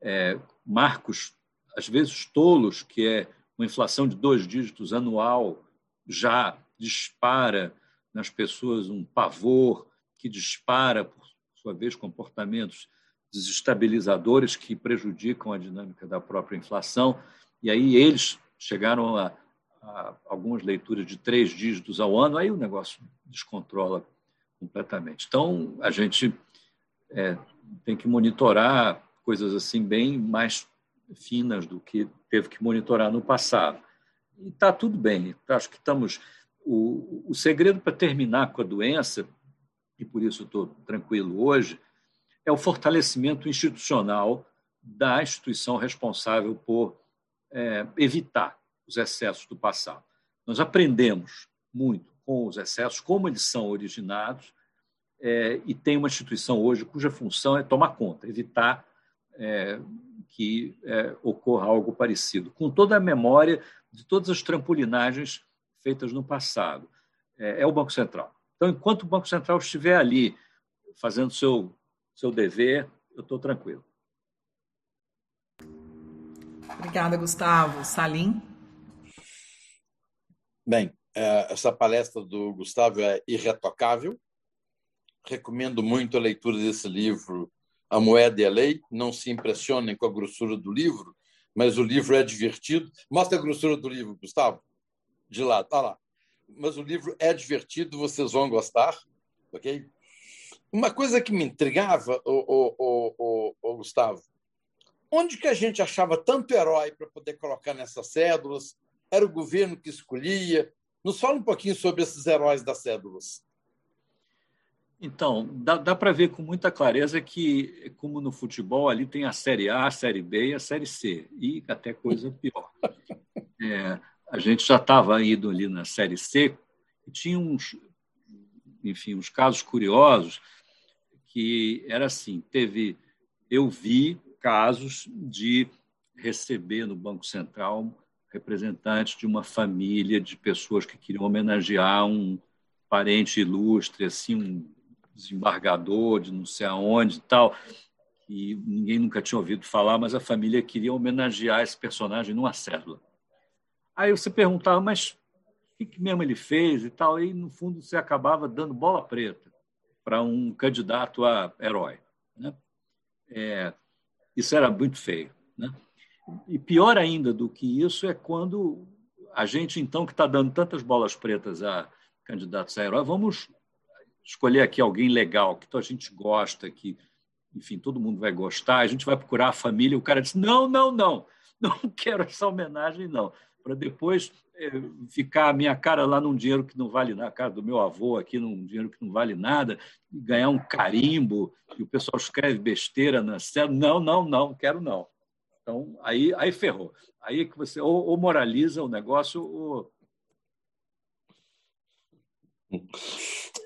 é, marcos, às vezes tolos, que é uma inflação de dois dígitos anual, já dispara nas pessoas um pavor, que dispara, por sua vez, comportamentos desestabilizadores que prejudicam a dinâmica da própria inflação. E aí eles chegaram a, a algumas leituras de três dígitos ao ano, aí o negócio descontrola completamente. Então, a gente é, tem que monitorar coisas assim bem mais finas do que teve que monitorar no passado. E está tudo bem. Acho que estamos. O, o segredo para terminar com a doença, e por isso estou tranquilo hoje, é o fortalecimento institucional da instituição responsável por é, evitar os excessos do passado. Nós aprendemos muito com os excessos, como eles são originados, é, e tem uma instituição hoje cuja função é tomar conta, evitar é, que é, ocorra algo parecido, com toda a memória de todas as trampolinagens feitas no passado. É, é o Banco Central. Então, enquanto o Banco Central estiver ali fazendo seu, seu dever, eu estou tranquilo. Obrigada, Gustavo. Salim? Bem, é, essa palestra do Gustavo é irretocável. Recomendo muito a leitura desse livro, A Moeda e a Lei. Não se impressionem com a grossura do livro, mas o livro é divertido. Mostra a grossura do livro, Gustavo. De lado, tá lá. Mas o livro é divertido, vocês vão gostar, ok? Uma coisa que me intrigava, o, Gustavo, onde que a gente achava tanto herói para poder colocar nessas cédulas? Era o governo que escolhia? Nos fala um pouquinho sobre esses heróis das cédulas. Então, dá, dá para ver com muita clareza que, como no futebol, ali tem a Série A, a Série B e a Série C, e até coisa pior. É, a gente já estava indo ali na Série C e tinha uns, enfim, uns casos curiosos que era assim, teve, eu vi casos de receber no Banco Central representantes de uma família de pessoas que queriam homenagear um parente ilustre, assim, um desembargador de não sei aonde e tal, e ninguém nunca tinha ouvido falar, mas a família queria homenagear esse personagem numa cédula. Aí você perguntava, mas o que mesmo ele fez e tal, e no fundo você acabava dando bola preta para um candidato a herói. Né? É, isso era muito feio. Né? E pior ainda do que isso é quando a gente, então, que está dando tantas bolas pretas a candidatos a herói, vamos escolher aqui alguém legal, que a gente gosta, que, enfim, todo mundo vai gostar, a gente vai procurar a família, o cara diz, não, não, não, não quero essa homenagem, não para depois é, ficar a minha cara lá num dinheiro que não vale nada, a cara do meu avô aqui num dinheiro que não vale nada, ganhar um carimbo, e o pessoal escreve besteira na cela. Não, não, não, quero não. Então, aí, aí ferrou. Aí que você ou, ou moraliza o negócio ou.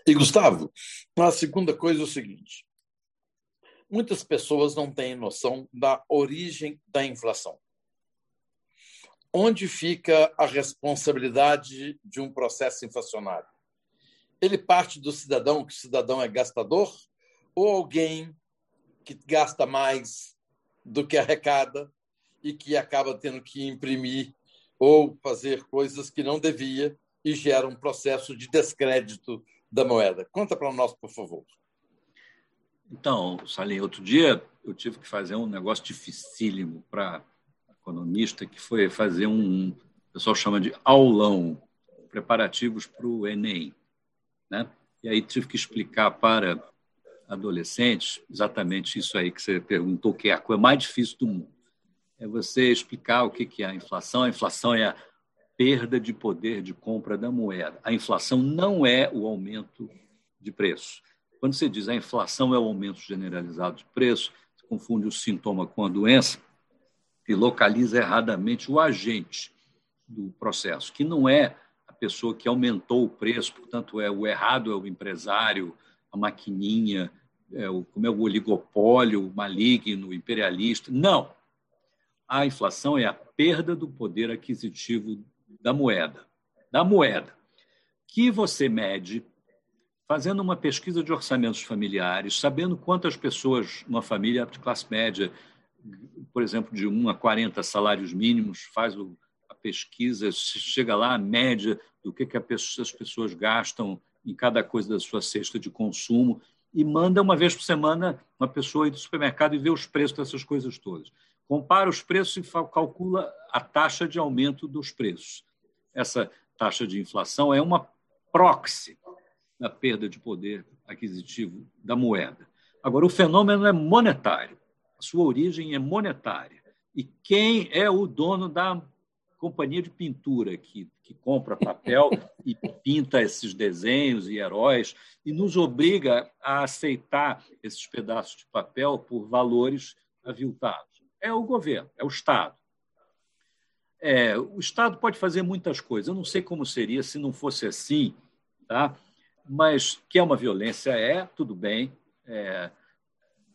E, Gustavo, a segunda coisa é o seguinte: muitas pessoas não têm noção da origem da inflação onde fica a responsabilidade de um processo inflacionário? Ele parte do cidadão, que o cidadão é gastador, ou alguém que gasta mais do que arrecada e que acaba tendo que imprimir ou fazer coisas que não devia e gera um processo de descrédito da moeda. Conta para nós, por favor. Então, Salim, outro dia eu tive que fazer um negócio dificílimo para economista, que foi fazer um, o pessoal chama de aulão, preparativos para o Enem. Né? E aí tive que explicar para adolescentes exatamente isso aí que você perguntou, que é a coisa mais difícil do mundo. É você explicar o que é a inflação. A inflação é a perda de poder de compra da moeda. A inflação não é o aumento de preço. Quando você diz a inflação é o aumento generalizado de preço, você confunde o sintoma com a doença, e localiza erradamente o agente do processo, que não é a pessoa que aumentou o preço, portanto, é o errado é o empresário, a maquininha, é o, como é o oligopólio maligno, imperialista. Não. A inflação é a perda do poder aquisitivo da moeda. Da moeda. Que você mede fazendo uma pesquisa de orçamentos familiares, sabendo quantas pessoas uma família de classe média por exemplo, de 1 a 40 salários mínimos, faz a pesquisa, chega lá a média do que, as pessoas gastam em cada coisa da sua cesta de consumo e manda uma vez por semana uma pessoa ir do supermercado e ver os preços dessas coisas todas. Compara os preços e calcula a taxa de aumento dos preços. Essa taxa de inflação é uma proxy da perda de poder aquisitivo da moeda. Agora, o fenômeno é monetário sua origem é monetária. E quem é o dono da companhia de pintura que, que compra papel e pinta esses desenhos e heróis e nos obriga a aceitar esses pedaços de papel por valores aviltados? É o governo, é o Estado. É, o Estado pode fazer muitas coisas. Eu não sei como seria se não fosse assim, tá? mas que é uma violência, é, tudo bem. É,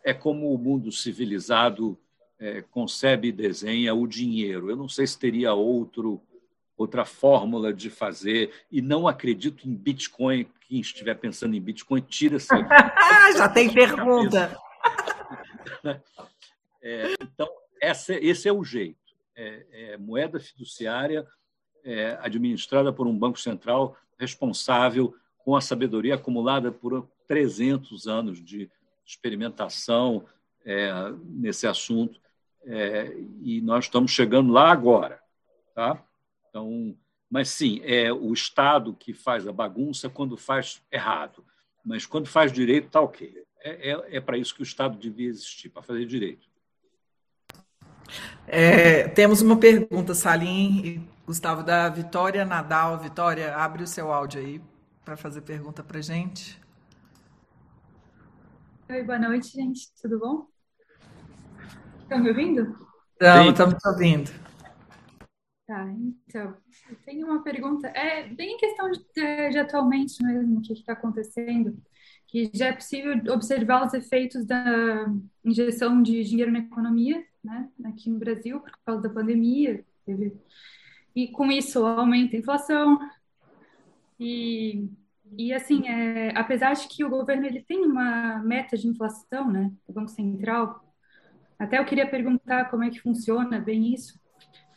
é como o mundo civilizado é, concebe e desenha o dinheiro. Eu não sei se teria outro outra fórmula de fazer e não acredito em Bitcoin. Quem estiver pensando em Bitcoin, tira essa. Já tem pergunta. é, então, essa, esse é o jeito. é, é moeda fiduciária é, administrada por um banco central responsável com a sabedoria acumulada por 300 anos de experimentação é, nesse assunto é, e nós estamos chegando lá agora, tá? Então, mas sim, é o Estado que faz a bagunça quando faz errado, mas quando faz direito está ok. É, é, é para isso que o Estado devia existir, para fazer direito. É, temos uma pergunta, Salim e Gustavo, da Vitória Nadal. Vitória, abre o seu áudio aí para fazer pergunta para gente. Oi, boa noite, gente. Tudo bom? Estão me ouvindo? Não, estamos te ouvindo. Tá, então, eu tenho uma pergunta. É bem em questão de, de atualmente mesmo, o que está acontecendo, que já é possível observar os efeitos da injeção de dinheiro na economia, né, aqui no Brasil, por causa da pandemia. Teve, e com isso aumenta a inflação. E, e assim, é, apesar de que o governo ele tem uma meta de inflação, né, o Banco Central, até eu queria perguntar como é que funciona bem isso,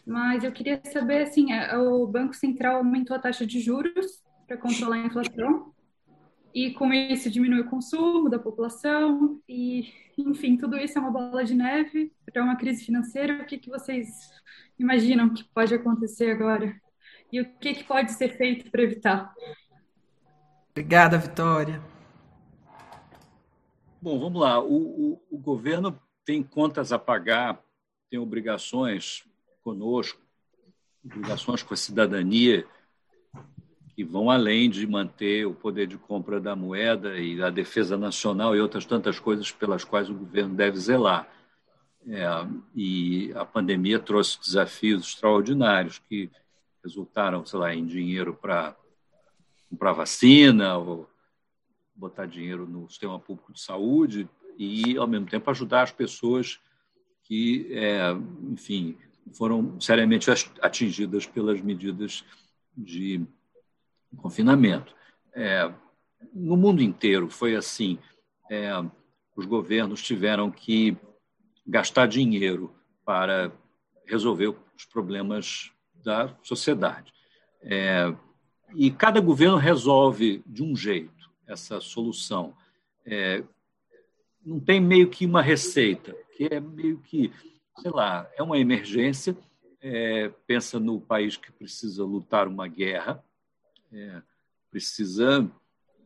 mas eu queria saber, assim, é, o Banco Central aumentou a taxa de juros para controlar a inflação, e com isso diminui o consumo da população, e, enfim, tudo isso é uma bola de neve para uma crise financeira. O que, que vocês imaginam que pode acontecer agora? E o que, que pode ser feito para evitar? Obrigada, Vitória. Bom, vamos lá. O, o, o governo tem contas a pagar, tem obrigações conosco, obrigações com a cidadania, que vão além de manter o poder de compra da moeda e a defesa nacional e outras tantas coisas pelas quais o governo deve zelar. É, e a pandemia trouxe desafios extraordinários que resultaram, sei lá, em dinheiro para comprar vacina ou botar dinheiro no sistema público de saúde e, ao mesmo tempo, ajudar as pessoas que, é, enfim, foram seriamente atingidas pelas medidas de confinamento. É, no mundo inteiro foi assim. É, os governos tiveram que gastar dinheiro para resolver os problemas da sociedade. É, e cada governo resolve de um jeito essa solução. É, não tem meio que uma receita, que é meio que sei lá, é uma emergência. É, pensa no país que precisa lutar uma guerra, é, precisa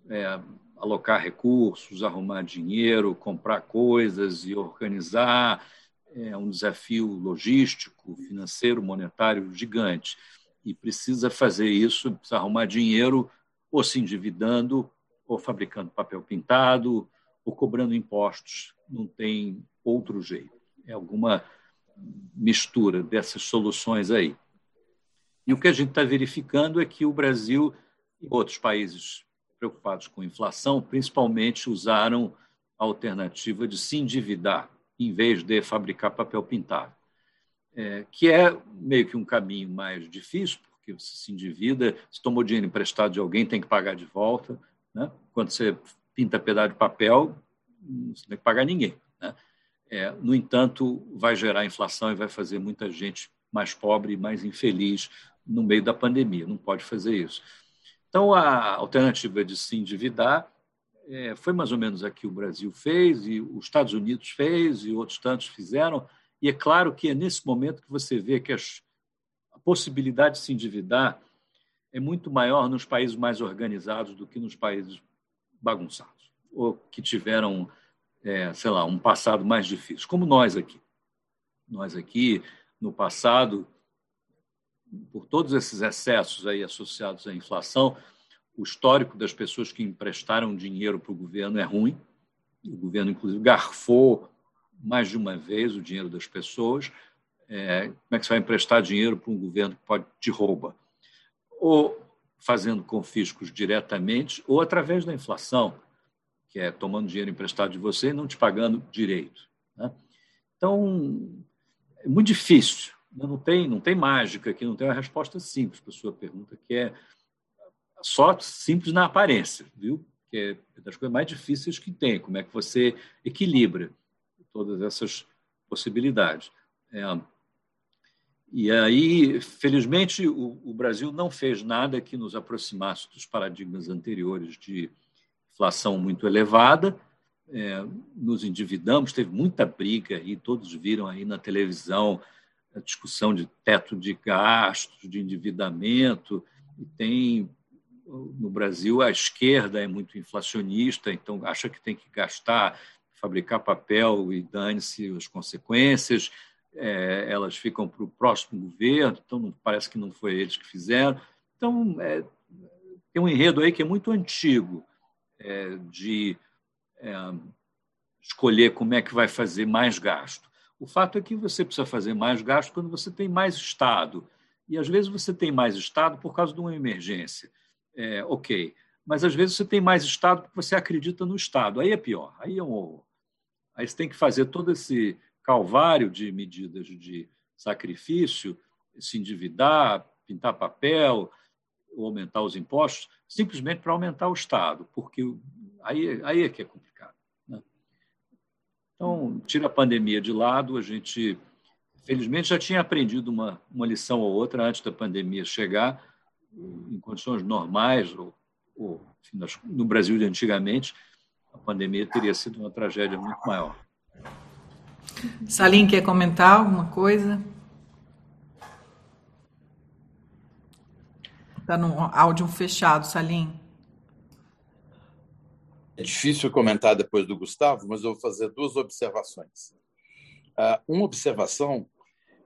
é, alocar recursos, arrumar dinheiro, comprar coisas e organizar. É um desafio logístico, financeiro, monetário gigante. E precisa fazer isso, precisa arrumar dinheiro ou se endividando, ou fabricando papel pintado, ou cobrando impostos. Não tem outro jeito. É alguma mistura dessas soluções aí. E o que a gente está verificando é que o Brasil e outros países preocupados com inflação, principalmente usaram a alternativa de se endividar em vez de fabricar papel pintado, é, que é meio que um caminho mais difícil, porque você se endivida, se tomou dinheiro emprestado de alguém, tem que pagar de volta. Né? Quando você pinta pedaço de papel, você tem que pagar ninguém. Né? É, no entanto, vai gerar inflação e vai fazer muita gente mais pobre e mais infeliz no meio da pandemia. Não pode fazer isso. Então, a alternativa de se endividar é, foi mais ou menos a que o Brasil fez, e os Estados Unidos fez, e outros tantos fizeram. E é claro que é nesse momento que você vê que as, a possibilidade de se endividar é muito maior nos países mais organizados do que nos países bagunçados, ou que tiveram é, sei lá, um passado mais difícil, como nós aqui. Nós aqui, no passado, por todos esses excessos aí associados à inflação, o histórico das pessoas que emprestaram dinheiro para o governo é ruim. O governo, inclusive, garfou mais de uma vez o dinheiro das pessoas. É, como é que você vai emprestar dinheiro para um governo que pode te rouba? Ou fazendo confiscos diretamente, ou através da inflação que é tomando dinheiro emprestado de você e não te pagando direito. Né? Então, é muito difícil. Né? Não tem, não tem mágica aqui, não tem uma resposta simples para a sua pergunta, que é só simples na aparência, viu? Que é das coisas mais difíceis que tem. Como é que você equilibra todas essas possibilidades? É, E aí, felizmente, o, o, Brasil não fez nada que nos aproximasse dos paradigmas anteriores de inflação muito elevada. É, nos endividamos, teve muita briga e todos viram aí na televisão a discussão de teto de gastos, de endividamento. E tem no Brasil a esquerda é muito inflacionista, então acha que tem que gastar, fabricar papel e dane-se as consequências é, elas ficam para o próximo governo, então parece que não foi eles que fizeram. Então, é, tem um enredo aí que é muito antigo é, de é, escolher como é que vai fazer mais gasto. O fato é que você precisa fazer mais gasto quando você tem mais Estado. E às vezes você tem mais Estado por causa de uma emergência. É, ok. Mas às vezes você tem mais Estado porque você acredita no Estado. Aí é pior. Aí é um horror. Aí você tem que fazer todo esse calvário de medidas de sacrifício, se endividar, pintar papel, ou aumentar os impostos, simplesmente para aumentar o Estado, porque aí, aí é que é complicado. Né? Então, tira a pandemia de lado, a gente, felizmente, já tinha aprendido uma, uma lição ou outra antes da pandemia chegar, em condições normais, ou, ou no Brasil de antigamente, a pandemia teria sido uma tragédia muito maior. Salim, quer comentar alguma coisa? Está no áudio fechado, Salim. É difícil comentar depois do Gustavo, mas eu vou fazer duas observações. Uh, uma observação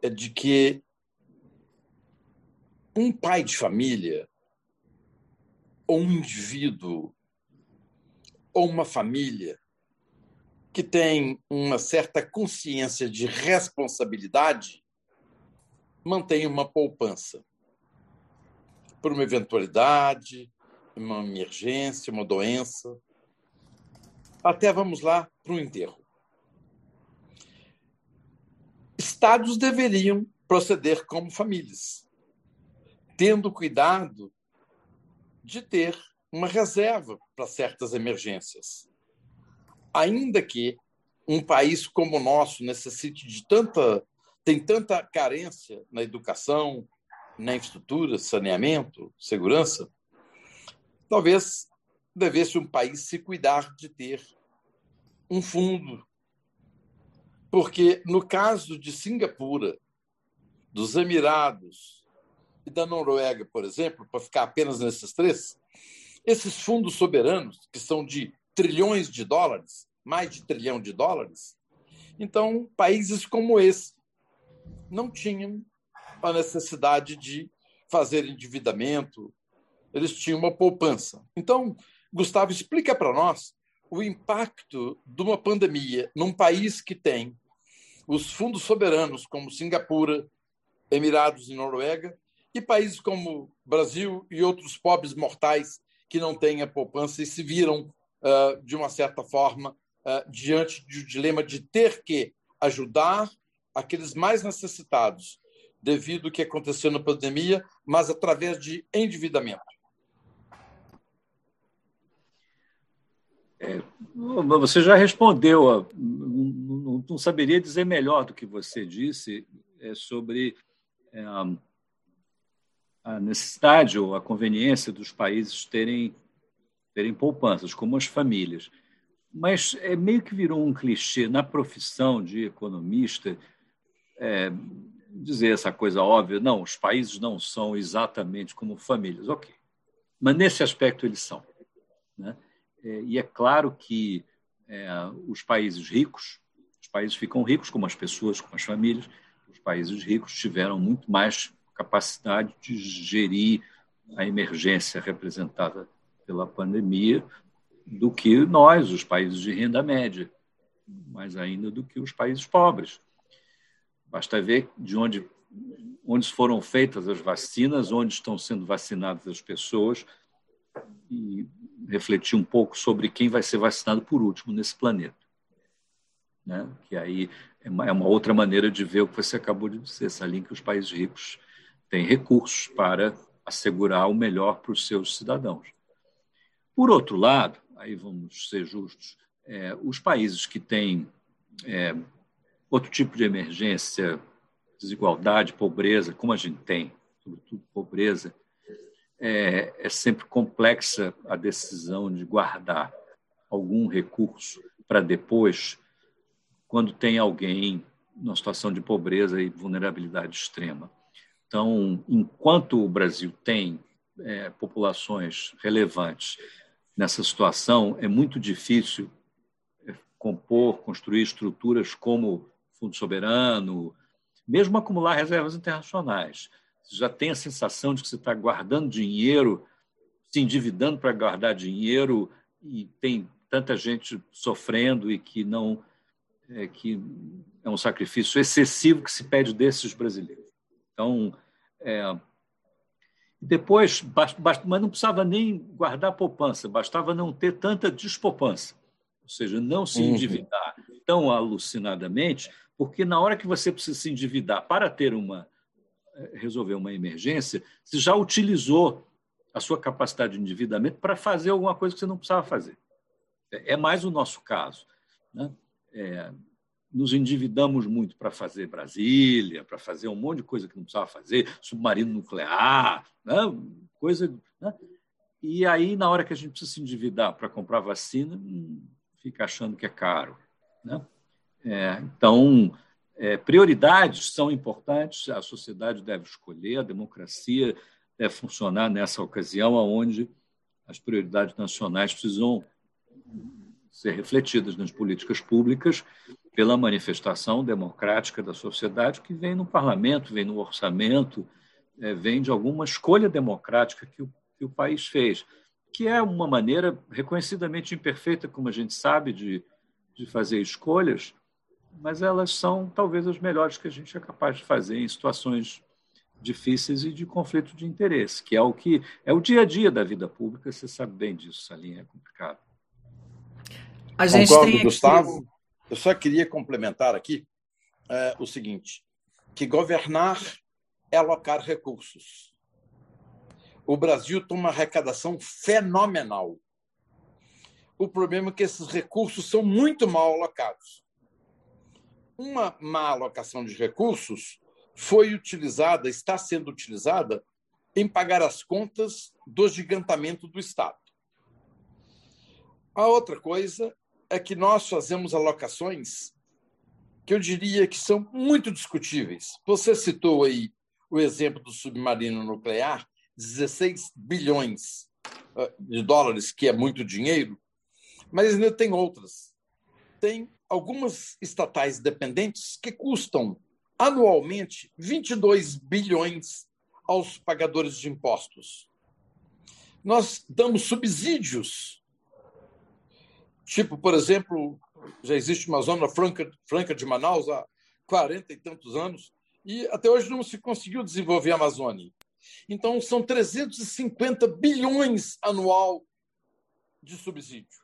é de que um pai de família, ou um indivíduo, ou uma família que tem uma certa consciência de responsabilidade mantém uma poupança por uma eventualidade, uma emergência, uma doença. Até vamos lá para o enterro. Estados deveriam proceder como famílias, tendo cuidado de ter uma reserva para certas emergências ainda que um país como o nosso necessite de tanta tem tanta carência na educação, na infraestrutura, saneamento, segurança, talvez devesse um país se cuidar de ter um fundo. Porque no caso de Singapura, dos Emirados e da Noruega, por exemplo, para ficar apenas nesses três, esses fundos soberanos, que são de trilhões de dólares, mais de trilhão de dólares. Então, países como esse não tinham a necessidade de fazer endividamento, eles tinham uma poupança. Então, Gustavo, explica para nós o impacto de uma pandemia num país que tem os fundos soberanos, como Singapura, Emirados e Noruega, e países como Brasil e outros pobres mortais que não têm a poupança e se viram, uh, de uma certa forma, uh, diante do dilema de ter que ajudar aqueles mais necessitados devido ao que aconteceu na pandemia, mas através de endividamento. É, você já respondeu, não, não, saberia dizer melhor do que você disse é, sobre é, a necessidade ou a conveniência dos países terem, terem poupanças, como as famílias. Mas é meio que virou um clichê na profissão de economista é, dizer essa coisa óbvia, não, os países não são exatamente como famílias, ok, mas nesse aspecto eles são, né? É, e é claro que é, os países ricos, os países ficam ricos como as pessoas, como as famílias, os países ricos tiveram muito mais capacidade de gerir a emergência representada pela pandemia do que nós, os países de renda média, mais ainda do que os países pobres. Basta ver de onde, onde foram feitas as vacinas, onde estão sendo vacinadas as pessoas e refletir um pouco sobre quem vai ser vacinado por último nesse planeta. Né? Que aí é uma, é outra maneira de ver o que você acabou de dizer, Salim, que os países ricos têm recursos para assegurar o melhor para os seus cidadãos. Por outro lado, aí vamos ser justos, é, os países que têm é, outro tipo de emergência desigualdade, pobreza, como a gente tem, sobretudo pobreza, é, é sempre complexa a decisão de guardar algum recurso para depois, quando tem alguém numa situação de pobreza e vulnerabilidade extrema. Então, enquanto o Brasil tem é, populações relevantes nessa situação, é muito difícil é, compor, construir estruturas como Fundo Soberano, mesmo acumular reservas internacionais. Você já tem a sensação de que você está guardando dinheiro, se endividando para guardar dinheiro, e tem tanta gente sofrendo e que não é, que é um sacrifício excessivo que se pede desses brasileiros. Então, é, depois, mas não precisava nem guardar poupança, bastava não ter tanta despoupança, ou seja, não se uhum. endividar uhum. tão alucinadamente, porque na hora que você precisa se endividar para ter uma é, resolver uma emergência, você já utilizou a sua capacidade de endividamento para fazer alguma coisa que você não precisava fazer. É, é mais o nosso caso. Né? É, nos endividamos muito para fazer Brasília, para fazer um monte de coisa que não precisava fazer, submarino nuclear, né? coisa. Né? E aí, na hora que a gente precisa se endividar para comprar vacina, hum, fica achando que é caro. Né? É, então, é, prioridades são importantes, a sociedade deve escolher, a democracia deve funcionar nessa ocasião, onde as prioridades nacionais precisam ser refletidas nas políticas públicas pela manifestação democrática da sociedade que vem no parlamento, vem no orçamento, é, vem de alguma escolha democrática que o, que o país fez, que é uma maneira reconhecidamente imperfeita, como a gente sabe, de, de fazer escolhas, mas elas são talvez as melhores que a gente é capaz de fazer em situações difíceis e de conflito de interesse, que é o que é o dia a dia da vida pública, você sabe bem disso, Salinha, é complicado. A gente Concordo, tem Gustavo. Eu só queria complementar aqui é, o seguinte: que governar é alocar recursos. O Brasil tem uma arrecadação fenomenal. O problema é que esses recursos são muito mal alocados uma má alocação de recursos foi utilizada, está sendo utilizada em pagar as contas do gigantamento do Estado. A outra coisa é que nós fazemos alocações que eu diria que são muito discutíveis. Você citou aí o exemplo do submarino nuclear, 16 bilhões ah, de dólares, que é muito dinheiro, mas ainda tem outras. Tem algumas estatais dependentes que custam anualmente 22 bilhões aos pagadores de impostos. Nós damos subsídios, tipo, por exemplo, já existe uma zona franca, franca de Manaus há 40 e tantos anos, e até hoje não se conseguiu desenvolver a Amazônia. Então, são 350 bilhões anual de subsídio.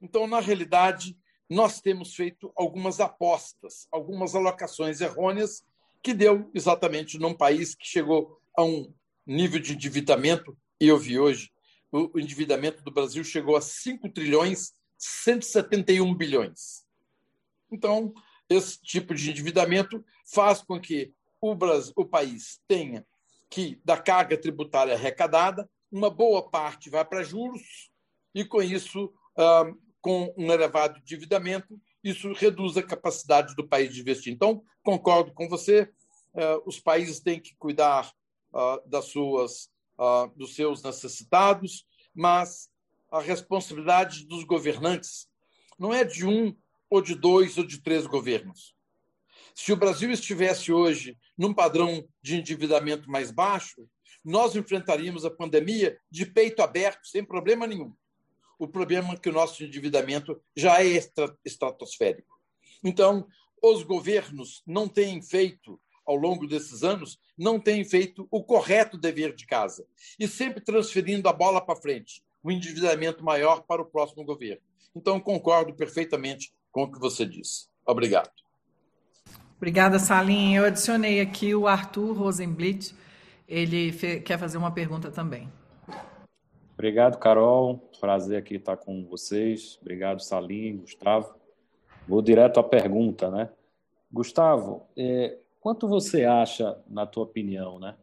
Então, na realidade, nós temos feito algumas apostas, algumas alocações errôneas, que deu exatamente num país que chegou a um nível de endividamento, e eu vi hoje, o endividamento do Brasil chegou a 5 trilhões 171 bilhões. Então, esse tipo de endividamento faz com que o, Brasil, o país tenha que, da carga tributária arrecadada, uma boa parte vai para juros, e com isso ah, com um elevado endividamento, isso reduz a capacidade do país de investir. Então, concordo com você, eh, os países têm que cuidar ah, das suas, ah, dos seus necessitados, mas a responsabilidade dos governantes não é de um ou de dois ou de três governos. Se o Brasil estivesse hoje num padrão de endividamento mais baixo, nós enfrentaríamos a pandemia de peito aberto, sem problema nenhum o problema é que o nosso endividamento já é estratosférico. Então, os governos não têm feito, ao longo desses anos, não têm feito o correto dever de casa e sempre transferindo a bola para frente, o endividamento maior para o próximo governo. Então, concordo perfeitamente com o que você disse. Obrigado. Obrigada, Salim. Eu adicionei aqui o Arthur Rosenblit. Ele quer fazer uma pergunta também. Obrigado, Carol. Prazer aqui estar com vocês. Obrigado, Salim, Gustavo. Vou direto à pergunta, né? Gustavo, é, quanto você acha, na tua opinião, né,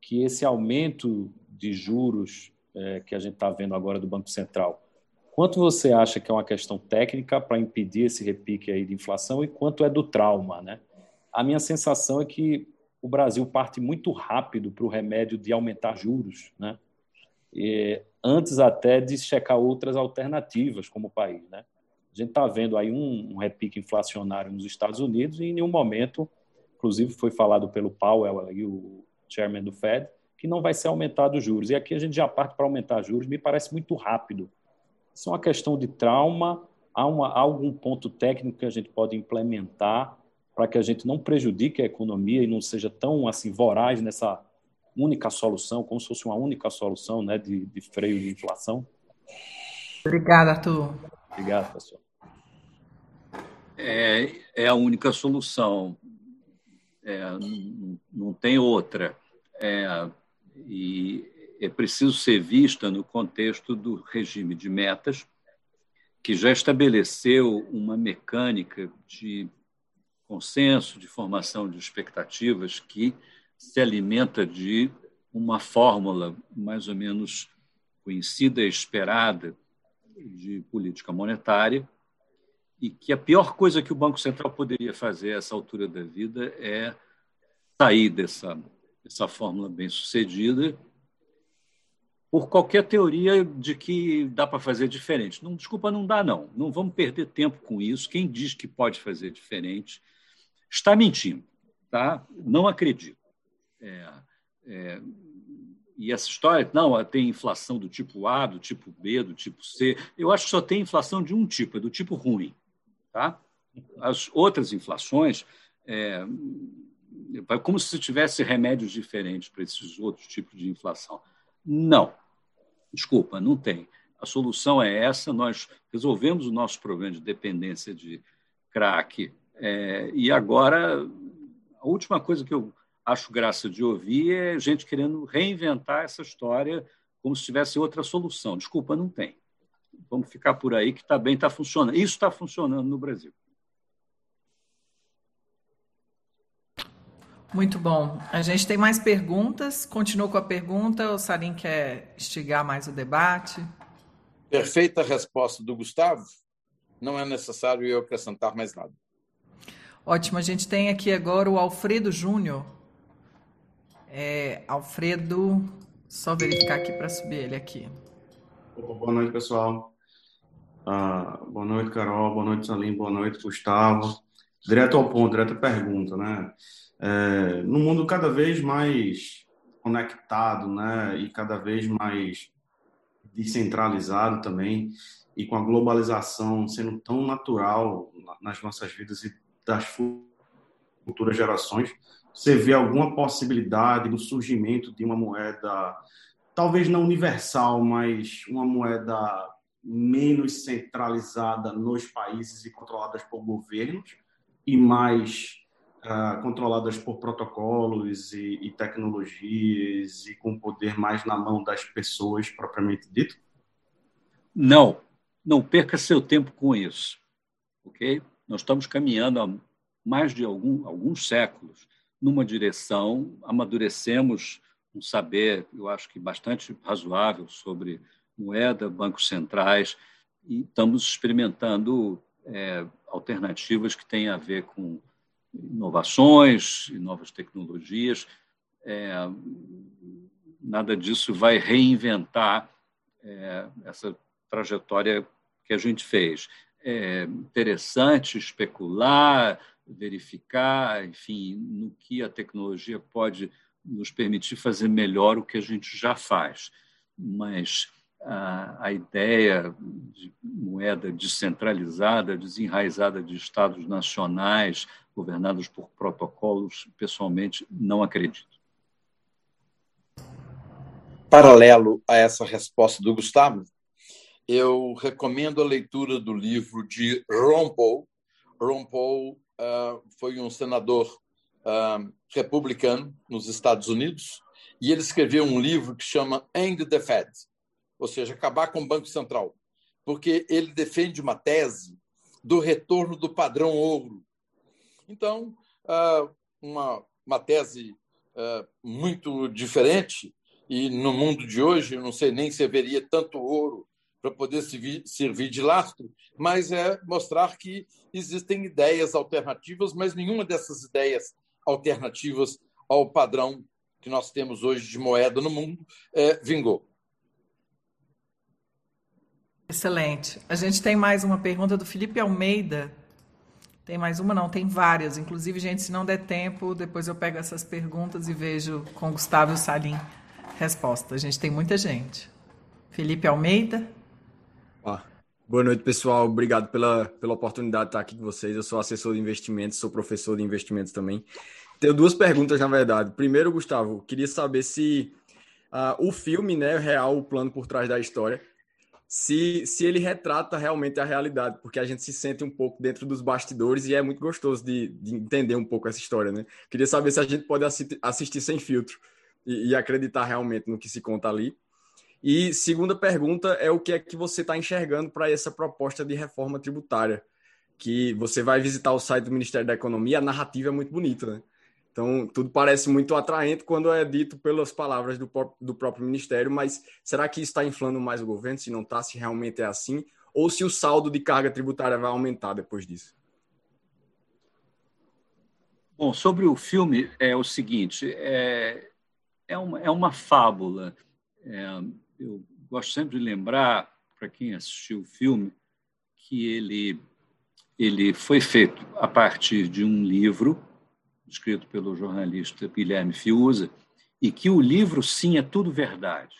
que esse aumento de juros é, que a gente está vendo agora do Banco Central, quanto você acha que é uma questão técnica para impedir esse repique aí de inflação e quanto é do trauma, né? A minha sensação é que o Brasil parte muito rápido para o remédio de aumentar juros, né? E, antes até de checar outras alternativas como país, né? A gente está vendo aí um, um, repique inflacionário nos Estados Unidos e em nenhum momento, inclusive foi falado pelo Powell e o chairman do Fed, que não vai ser aumentado os juros. E aqui a gente já parte para aumentar juros, me parece muito rápido. Isso é uma questão de trauma, há, uma, há algum ponto técnico que a gente pode implementar para que a gente não prejudique a economia e não seja tão assim voraz nessa única solução, como se fosse uma única solução né, de, de freio de inflação? Obrigada, Arthur. Obrigado, pessoal. É, é a única solução. É, não, não, tem outra. É, e é preciso ser vista no contexto do regime de metas, que já estabeleceu uma mecânica de consenso, de formação de expectativas que se alimenta de uma fórmula mais ou menos conhecida e esperada de política monetária e que a pior coisa que o Banco Central poderia fazer a essa altura da vida é sair dessa, dessa fórmula bem sucedida por qualquer teoria de que dá para fazer diferente. Não, desculpa, não dá não. Não vamos perder tempo com isso. Quem diz que pode fazer diferente está mentindo, tá? Não acredito. É, é, e essa história, não, tem inflação do tipo A, do tipo B, do tipo C. Eu acho que só tem inflação de um tipo, é do tipo ruim, tá? As outras inflações, é como se tivesse remédios diferentes para esses outros tipos de inflação. Não, desculpa, não tem. A solução é essa. Nós resolvemos o nosso problema de dependência de crack é, e agora, a última coisa que eu acho graça de ouvir é gente querendo reinventar essa história como se tivesse outra solução. Desculpa, não tem. Vamos ficar por aí que está bem, está funcionando. Isso está funcionando no Brasil. Muito bom. A gente tem mais perguntas. Continua com a pergunta. O Salim quer instigar mais o debate. Perfeita resposta do Gustavo. Não é necessário eu acrescentar mais nada. Ótimo, a gente tem aqui agora o Alfredo Júnior. É, Alfredo, só verificar aqui para subir ele aqui. Opa, boa noite, pessoal. Ah, boa noite, Carol. Boa noite, Salim. Boa noite, Gustavo. Direto ao ponto, direto à pergunta, né? É, no mundo cada vez mais conectado, né? E cada vez mais descentralizado também, e com a globalização sendo tão natural nas nossas vidas e das futuras gerações, você vê alguma possibilidade do surgimento de uma moeda, talvez não universal, mas uma moeda menos centralizada nos países e controladas por governos e mais uh, controladas por protocolos e, e, tecnologias e com poder mais na mão das pessoas propriamente dito? Não, não perca seu tempo com isso, ok? Nós estamos caminhando há mais de algum, alguns séculos numa direção, amadurecemos um saber, eu acho que bastante razoável, sobre moeda, bancos centrais, e estamos experimentando é, alternativas que têm a ver com inovações e novas tecnologias. É, nada disso vai reinventar é, essa trajetória que a gente fez é interessante especular, verificar, enfim, no que a tecnologia pode nos permitir fazer melhor o que a gente já faz. Mas a, a ideia de moeda descentralizada, desenraizada de estados nacionais, governados por protocolos, pessoalmente, não acredito. Paralelo a essa resposta do Gustavo, eu recomendo a leitura do livro de Ron Paul. Ron Paul uh, foi um senador uh, republicano nos Estados Unidos e ele escreveu um livro que chama End the Fed, ou seja, acabar com o Banco Central, porque ele defende uma tese do retorno do padrão ouro. Então, uh, uma, uma tese uh, muito diferente, e no mundo de hoje, eu não sei nem se haveria tanto ouro para poder servir de lastro, mas é mostrar que existem ideias alternativas, mas nenhuma dessas ideias alternativas ao padrão que nós temos hoje de moeda no mundo é, vingou. Excelente. A gente tem mais uma pergunta do Felipe Almeida. Tem mais uma? Não, tem várias. Inclusive, gente, se não der tempo, depois eu pego essas perguntas e vejo com Gustavo Salim resposta. A gente tem muita gente. Felipe Almeida. Boa noite, pessoal. Obrigado pela, pela oportunidade de estar aqui com vocês. Eu sou assessor de investimentos, sou professor de investimentos também. Tenho duas perguntas, na verdade. Primeiro, Gustavo, queria saber se uh, o filme, né, real, o plano por trás da história, se, se ele retrata realmente a realidade, porque a gente se sente um pouco dentro dos bastidores e é muito gostoso de, de entender um pouco essa história, né? Queria saber se a gente pode assi assistir sem filtro e, e, acreditar realmente no que se conta ali. E segunda pergunta é o que é que você está enxergando para essa proposta de reforma tributária, que você vai visitar o site do Ministério da Economia, a narrativa é muito bonita, né? Então, tudo parece muito atraente quando é dito pelas palavras do, do próprio Ministério, mas será que isso está inflando mais o governo? Se não está, se realmente é assim? Ou se o saldo de carga tributária vai aumentar depois disso? Bom, sobre o filme, é o seguinte: é, é, uma, é uma fábula. É, eu gosto sempre de lembrar, para quem assistiu o filme, que ele, ele foi feito a partir de um livro escrito pelo jornalista Guilherme Fiuza, e que o livro, sim, é tudo verdade.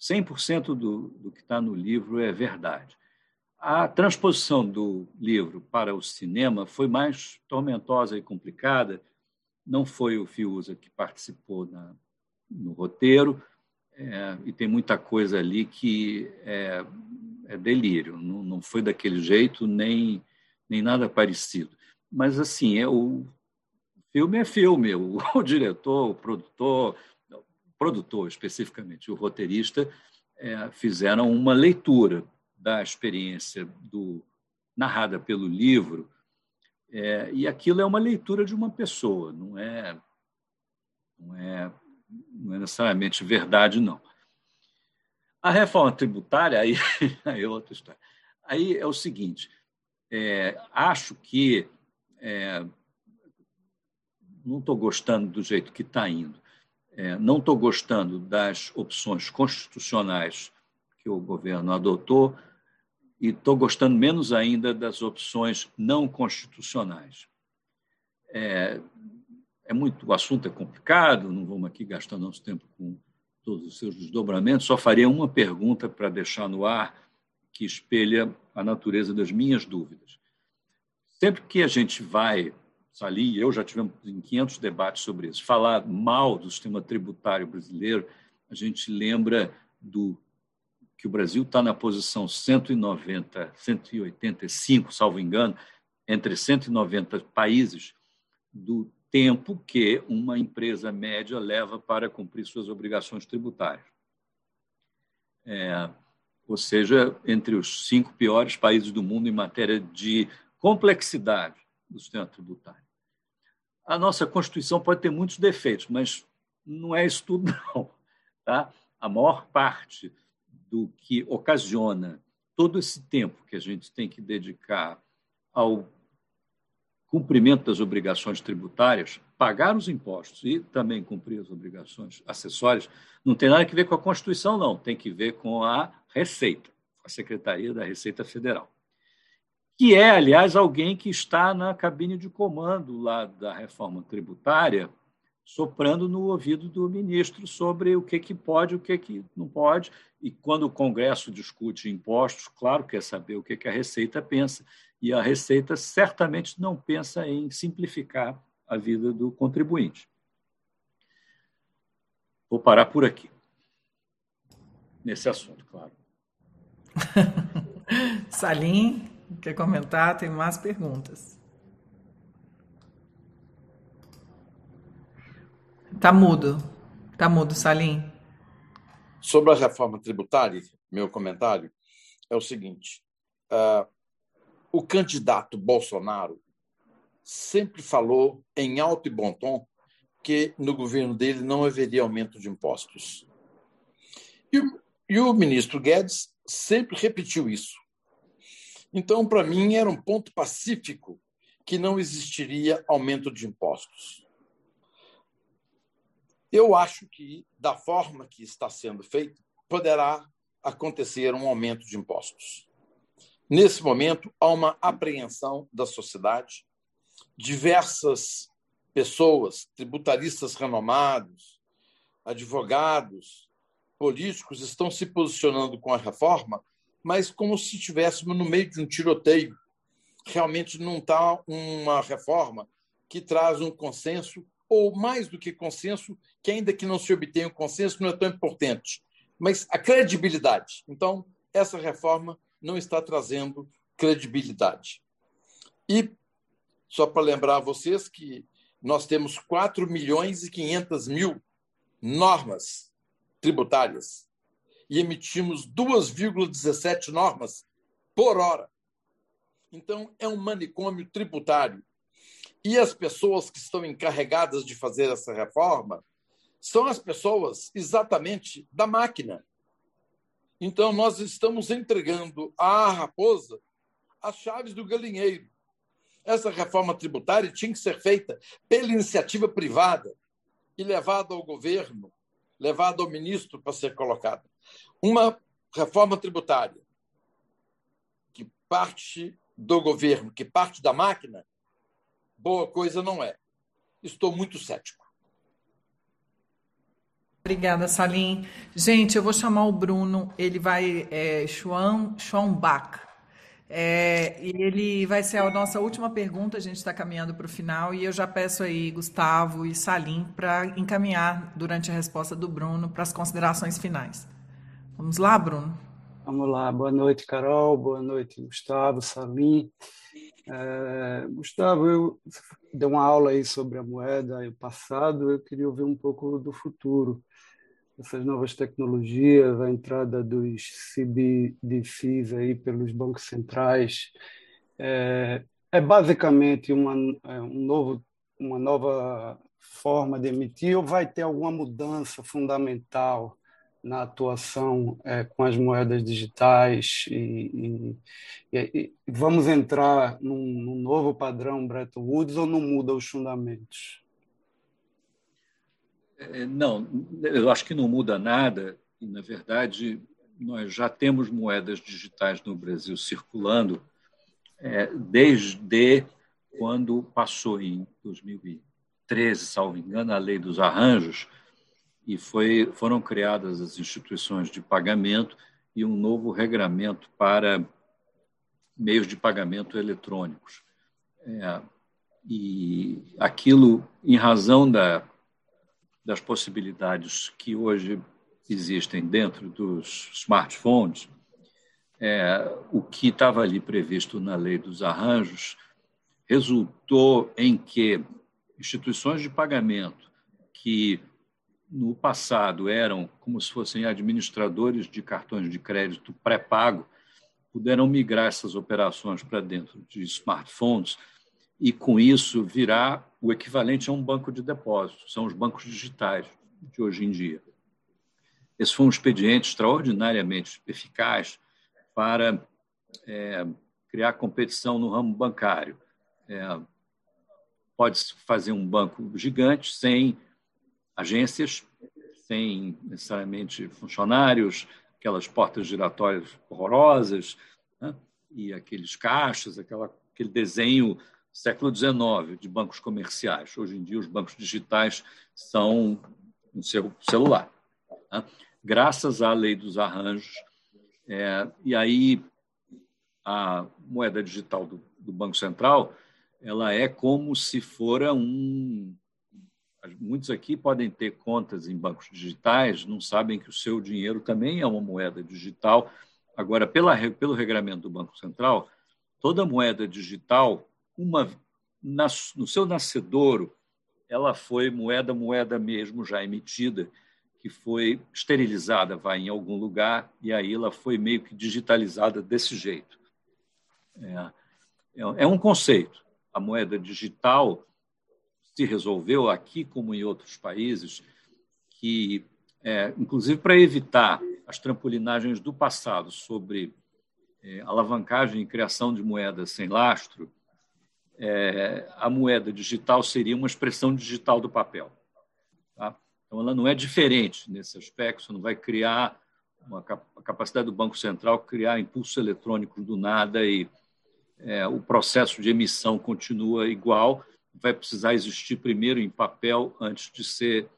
100% do, do que está no livro é verdade. A transposição do livro para o cinema foi mais tormentosa e complicada. Não foi o Fiuza que participou na, no roteiro, é, e tem muita coisa ali que é, é delírio. Não, não, foi daquele jeito, nem, nem nada parecido. Mas, assim, é o Filme é filme. O, o diretor, o produtor, o produtor especificamente, o roteirista, é, fizeram uma leitura da experiência do narrada pelo livro, é, e aquilo é uma leitura de uma pessoa, não é, não é, não é necessariamente verdade, não. A reforma tributária, aí, aí é outra história. Aí é o seguinte, é, acho que é, não estou gostando do jeito que está indo, é, não estou gostando das opções constitucionais que o governo adotou e estou gostando menos ainda das opções não constitucionais. É, é muito, o assunto é complicado, não vamos aqui gastar nosso tempo com todos os seus desdobramentos, só faria uma pergunta para deixar no ar que espelha a natureza das minhas dúvidas. Sempre que a gente vai Salim e eu já tivemos em 500 debates sobre isso. Falar mal do sistema tributário brasileiro, a gente lembra do que o Brasil está na posição 190, 185, salvo engano, entre 190 países do tempo que uma empresa média leva para cumprir suas obrigações tributárias. É, ou seja, entre os cinco piores países do mundo em matéria de complexidade do sistema tributário. A nossa Constituição pode ter muitos defeitos, mas não é isso tudo, não. Tá? A maior parte do que ocasiona todo esse tempo que a gente tem que dedicar ao cumprimento das obrigações tributárias, pagar os impostos e também cumprir as obrigações acessórias, não tem nada a ver com a Constituição, não. Tem que ver com a Receita, a Secretaria da Receita Federal que é, aliás, alguém que está na cabine de comando lá da reforma tributária, soprando no ouvido do ministro sobre o que, que pode o que, que não pode. E quando o Congresso discute impostos, claro, quer saber o que, que a Receita pensa. E a Receita certamente não pensa em simplificar a vida do contribuinte. Vou parar por aqui. Nesse assunto, claro. Salim. Quer comentar? Tem mais perguntas. Tá mudo. Tá mudo, Salim. Sobre a reforma tributária, meu comentário é o seguinte: uh, o candidato Bolsonaro sempre falou em alto e bom tom que no governo dele não haveria aumento de impostos. E e o ministro Guedes sempre repetiu isso. Então, para mim, era um ponto pacífico que não existiria aumento de impostos. Eu acho que, da forma que está sendo feito, poderá acontecer um aumento de impostos. Nesse momento, há uma apreensão da sociedade. Diversas pessoas, tributaristas renomados, advogados, políticos estão se posicionando com a reforma, mas como se estivéssemos no meio de um tiroteio. Realmente não está uma reforma que traz um consenso, ou mais do que consenso, que ainda que não se obtenha um consenso, não é tão importante, mas a credibilidade. Então, essa reforma não está trazendo credibilidade. E, só para lembrar a vocês que nós temos 4 milhões e 500 mil normas tributárias e emitimos 2,17 normas por hora. Então, é um manicômio tributário. E as pessoas que estão encarregadas de fazer essa reforma são as pessoas exatamente da máquina. Então, nós estamos entregando à raposa as chaves do galinheiro. Essa reforma tributária tinha que ser feita pela iniciativa privada e levada ao governo, levada ao ministro para ser colocada. Uma reforma tributária que parte do governo, que parte da máquina, boa coisa não é. Estou muito cético. Obrigada, Salim. Gente, eu vou chamar o Bruno, ele vai, é, Schwan, Schwanbach. É, e ele vai ser a nossa última pergunta, a gente está caminhando para o final, e eu já peço aí, Gustavo e Salim, para encaminhar durante a resposta do Bruno para as considerações finais. Vamos lá, Bruno? Vamos lá. Boa noite, Carol. Boa noite, Gustavo, Salim. É, Gustavo, eu dei uma aula aí sobre a moeda e o passado. Eu queria ouvir um pouco do futuro. Essas novas tecnologias, a entrada dos CBDCs aí pelos bancos centrais, é, é basicamente uma, é, um novo, uma nova forma de emitir ou vai ter alguma mudança fundamental na atuação é, com as moedas digitais e, e, e vamos entrar num, num, novo padrão Bretton Woods ou não muda os fundamentos? É, não, eu acho que não muda nada e, na verdade, nós já temos moedas digitais no Brasil circulando é, desde quando passou em 2013, salvo engano, a lei dos arranjos, e foi, foram criadas as instituições de pagamento e um novo regramento para meios de pagamento eletrônicos. É, e aquilo, em razão da, das possibilidades que hoje existem dentro dos smartphones, é, o que estava ali previsto na lei dos arranjos resultou em que instituições de pagamento que no passado eram como se fossem administradores de cartões de crédito pré-pago, puderam migrar essas operações para dentro de smartphones e, com isso, virar o equivalente a um banco de depósitos. São os bancos digitais de hoje em dia. Esse foi um expediente extraordinariamente eficaz para é, criar competição no ramo bancário. É, Pode-se fazer um banco gigante sem agências, sem necessariamente funcionários, aquelas portas giratórias horrorosas, né? e aqueles caixas, aquela, aquele desenho século XIX de bancos comerciais. Hoje em dia, os bancos digitais são um celular. Né? Graças à lei dos arranjos, é, e aí a moeda digital do, do Banco Central ela é como se fora um Muitos aqui podem ter contas em bancos digitais, não sabem que o seu dinheiro também é uma moeda digital. Agora, pela, pelo regramento do Banco Central, toda moeda digital, uma, na, no seu nascedouro, ela foi moeda, moeda mesmo já emitida, que foi esterilizada, vai em algum lugar, e aí ela foi meio que digitalizada desse jeito. É, é, é um conceito. a moeda digital se resolveu aqui como em outros países que, é, inclusive para evitar as trampolinagens do passado sobre é, alavancagem e criação de moedas sem lastro, é, a moeda digital seria uma expressão digital do papel. Tá? Então, ela não é diferente nesse aspecto, você não vai criar uma, a capacidade do Banco Central criar impulsos eletrônicos do nada e é, o processo de emissão continua igual, vai precisar existir primeiro em papel antes de ser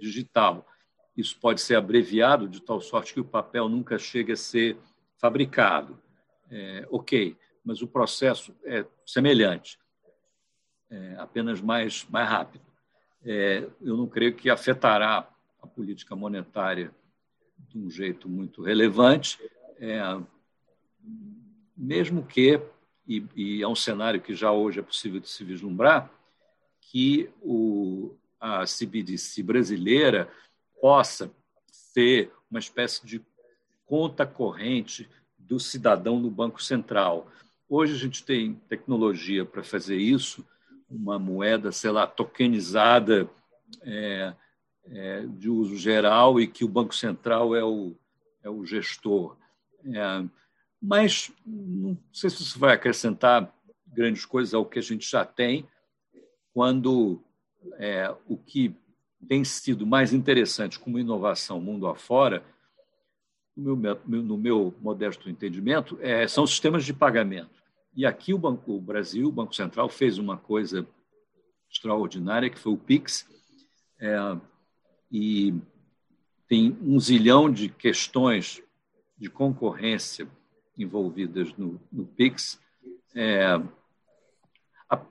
digital. Isso pode ser abreviado de tal sorte que o papel nunca chegue a ser fabricado. É, ok, mas o processo é semelhante, é, apenas mais, mais rápido. É, eu não creio que afetará a política monetária de um jeito muito relevante, é, mesmo que, e, e, é um cenário que já hoje é possível de se vislumbrar, que o, a CBDC brasileira possa ser uma espécie de conta corrente do cidadão no Banco Central. Hoje a gente tem tecnologia para fazer isso, uma moeda, sei lá, tokenizada é, é, de uso geral e que o Banco Central é o, é o gestor. É, mas não sei se isso vai acrescentar grandes coisas ao que a gente já tem, quando é, o que tem sido mais interessante como inovação mundo afora no meu, no meu modesto entendimento, é, são sistemas de pagamento. E aqui o, Banco, o Brasil, o Banco Central, fez uma coisa extraordinária, que foi o PIX, é, e tem um zilhão de questões de concorrência envolvidas no, no PIX, é,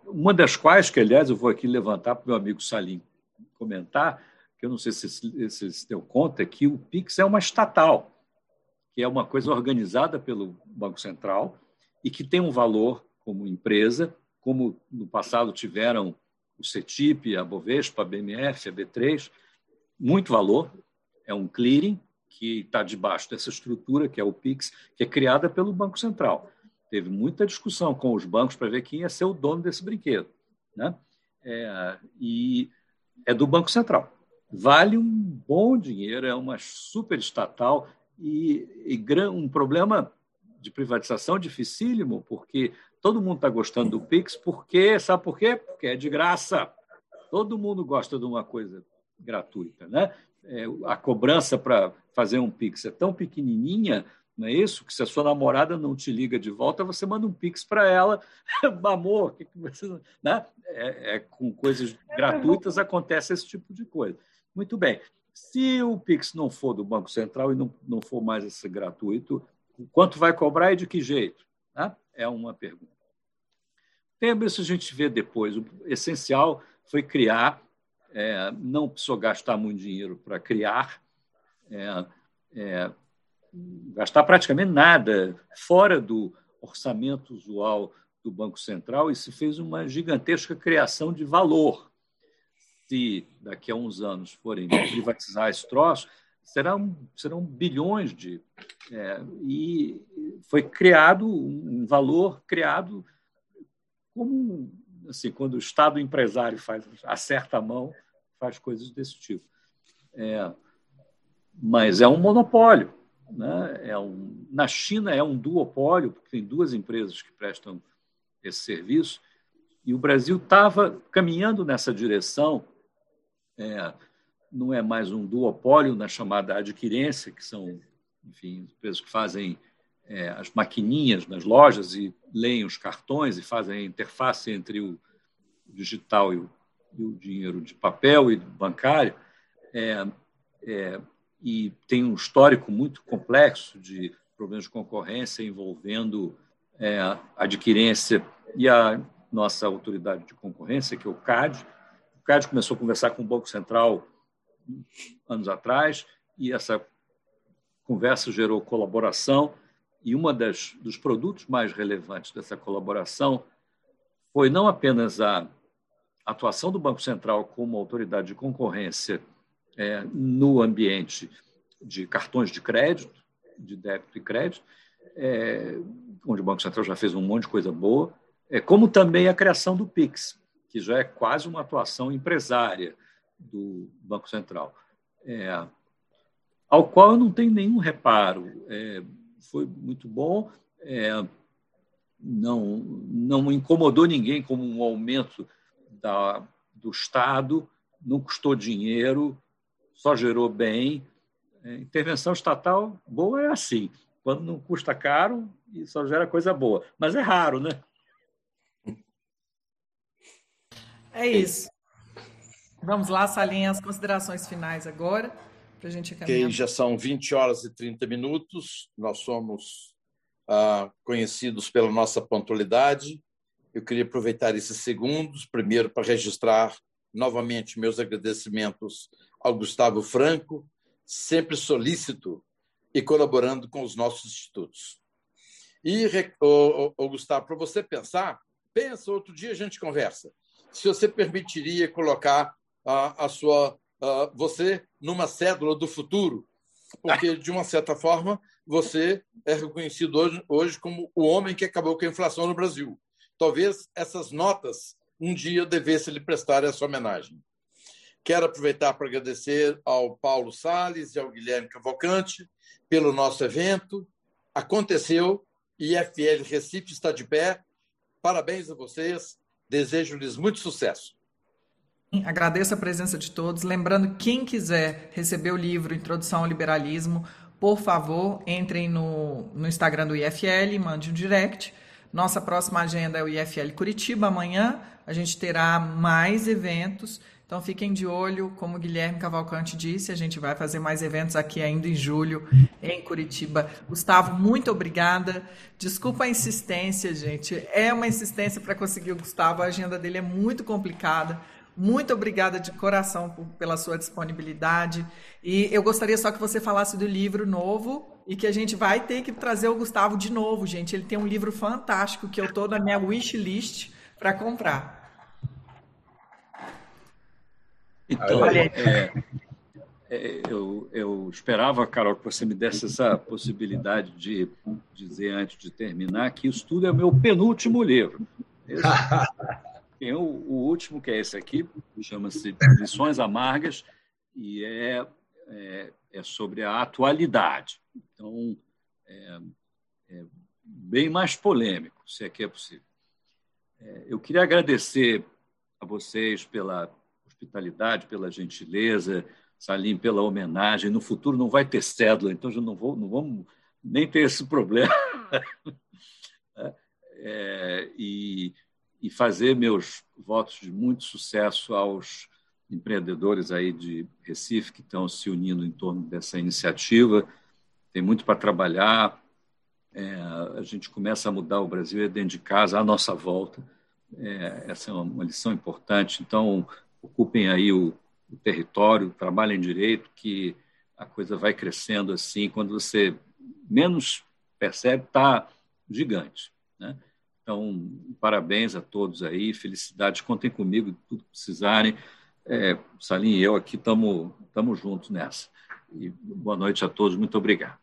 uma das quais, que aliás eu vou aqui levantar para o meu amigo Salim comentar, que eu não sei se se deu conta, é que o PIX é uma estatal que é uma coisa organizada pelo Banco Central e que tem um valor como empresa, como no passado tiveram o CETIP, a Bovespa, a BMF, a B3, muito valor. É um clearing que está debaixo dessa estrutura, que é o PIX, que é criada pelo Banco Central. Teve muita discussão com os bancos para ver quem ia ser o dono desse brinquedo. Né? É, e é do Banco Central. Vale um bom dinheiro, é uma super estatal, e, e um problema de privatização dificílimo, porque todo mundo está gostando do Pix, porque, sabe por quê? Porque é de graça. Todo mundo gosta de uma coisa gratuita. Né? É, a cobrança para fazer um Pix é tão pequenininha, não é isso? Que se a sua namorada não te liga de volta, você manda um Pix para ela. Amor, que que você... né? É, é, com coisas gratuitas acontece esse tipo de coisa. Muito bem. Se o Pix não for do Banco Central e não, não for mais esse gratuito, quanto vai cobrar e de que jeito? Né? É uma pergunta. Lembra isso a gente vê depois. O essencial foi criar, é, não precisou gastar muito dinheiro para criar, é, é, gastar praticamente nada fora do orçamento usual do Banco Central e se fez uma gigantesca criação de valor se daqui a uns anos forem privatizar esse troço, serão, serão bilhões de. É, e foi criado um valor criado como assim, quando o Estado empresário faz, acerta a mão, faz coisas desse tipo. É, mas é um monopólio. Né? É um, na China é um duopólio, porque tem duas empresas que prestam esse serviço, e o Brasil estava caminhando nessa direção é, não é mais um duopólio na chamada adquirência, que são, enfim, empresas que fazem é, as maquininhas nas lojas e leem os cartões e fazem a interface entre o digital e o, e o dinheiro de papel e bancário. É, é, e tem um histórico muito complexo de problemas de concorrência envolvendo é, a adquirência e a nossa autoridade de concorrência, que é o CAD, CAD começou a conversar com o Banco Central anos atrás e essa conversa gerou colaboração. E uma das dos produtos mais relevantes dessa colaboração foi não apenas a atuação do Banco Central como autoridade de concorrência é, no ambiente de cartões de crédito, de débito e crédito, é, onde o Banco Central já fez um monte de coisa boa, é, como também a criação do PIX, que já é quase uma atuação empresária do Banco Central, é, ao qual eu não tenho nenhum reparo. É, foi muito bom, é, não, não incomodou ninguém como um aumento da, do Estado, não custou dinheiro, só gerou bem. É, intervenção estatal boa é assim, quando não custa caro e só gera coisa boa. Mas é raro, né? É isso. Vamos lá, Salinha, as considerações finais agora, para a gente caminhar. Já são 20 horas e 30 minutos, nós somos ah, conhecidos pela nossa pontualidade. Eu queria aproveitar esses segundos, primeiro, para registrar novamente meus agradecimentos ao Gustavo Franco, sempre solícito e colaborando com os nossos institutos. E, ô, ô, Gustavo, para você pensar, pensa, outro dia a gente conversa, se você permitiria colocar a, a sua, a, você numa cédula do futuro, porque, de uma certa forma, você é reconhecido hoje, hoje como o homem que acabou com a inflação no Brasil. Talvez essas notas um dia devesse lhe prestar essa homenagem. Quero aproveitar para agradecer ao Paulo Sales e ao Guilherme Cavalcante pelo nosso evento. Aconteceu, IFL Recife está de pé. Parabéns a vocês. Desejo-lhes muito sucesso. Agradeço a presença de todos. Lembrando, quem quiser receber o livro Introdução ao Liberalismo, por favor, entrem no, no Instagram do IFL, mande um direct. Nossa próxima agenda é o IFL Curitiba. Amanhã a gente terá mais eventos. Então fiquem de olho, como o Guilherme Cavalcante disse, a gente vai fazer mais eventos aqui ainda em julho, em Curitiba. Gustavo, muito obrigada. Desculpa a insistência, gente. É uma insistência para conseguir o Gustavo, a agenda dele é muito complicada muito obrigada de coração por, pela sua disponibilidade. E eu gostaria só que você falasse do livro novo e que a gente vai ter que trazer o Gustavo de novo, gente. Ele tem um livro fantástico que eu estou na minha wish list para comprar. Então, é, é, eu, eu esperava, Carol, que você me desse essa possibilidade de dizer antes de terminar que isso tudo é meu penúltimo livro. Esse, Tem o, o último, que é esse aqui, chama-se Lições Amargas, e é, é, é, sobre a atualidade. Então, é, é, bem mais polêmico, se é que é possível. É, eu queria agradecer a vocês pela hospitalidade, pela gentileza, Salim, pela homenagem. No futuro não vai ter cédula, então já não, vou, não vamos nem ter esse problema. É, e e fazer meus votos de muito sucesso aos empreendedores aí de Recife que estão se unindo em torno dessa iniciativa. Tem muito para trabalhar. É, a gente começa a mudar o Brasil é dentro de casa, à nossa volta. É, essa é uma lição importante. Então, ocupem aí o, o território, trabalhem direito, que a coisa vai crescendo assim. Quando você menos percebe, está gigante. Né? Então, parabéns a todos aí, felicidades, contem comigo, tudo que precisarem. É, Salim e eu aqui estamos juntos nessa. E boa noite a todos, muito obrigado.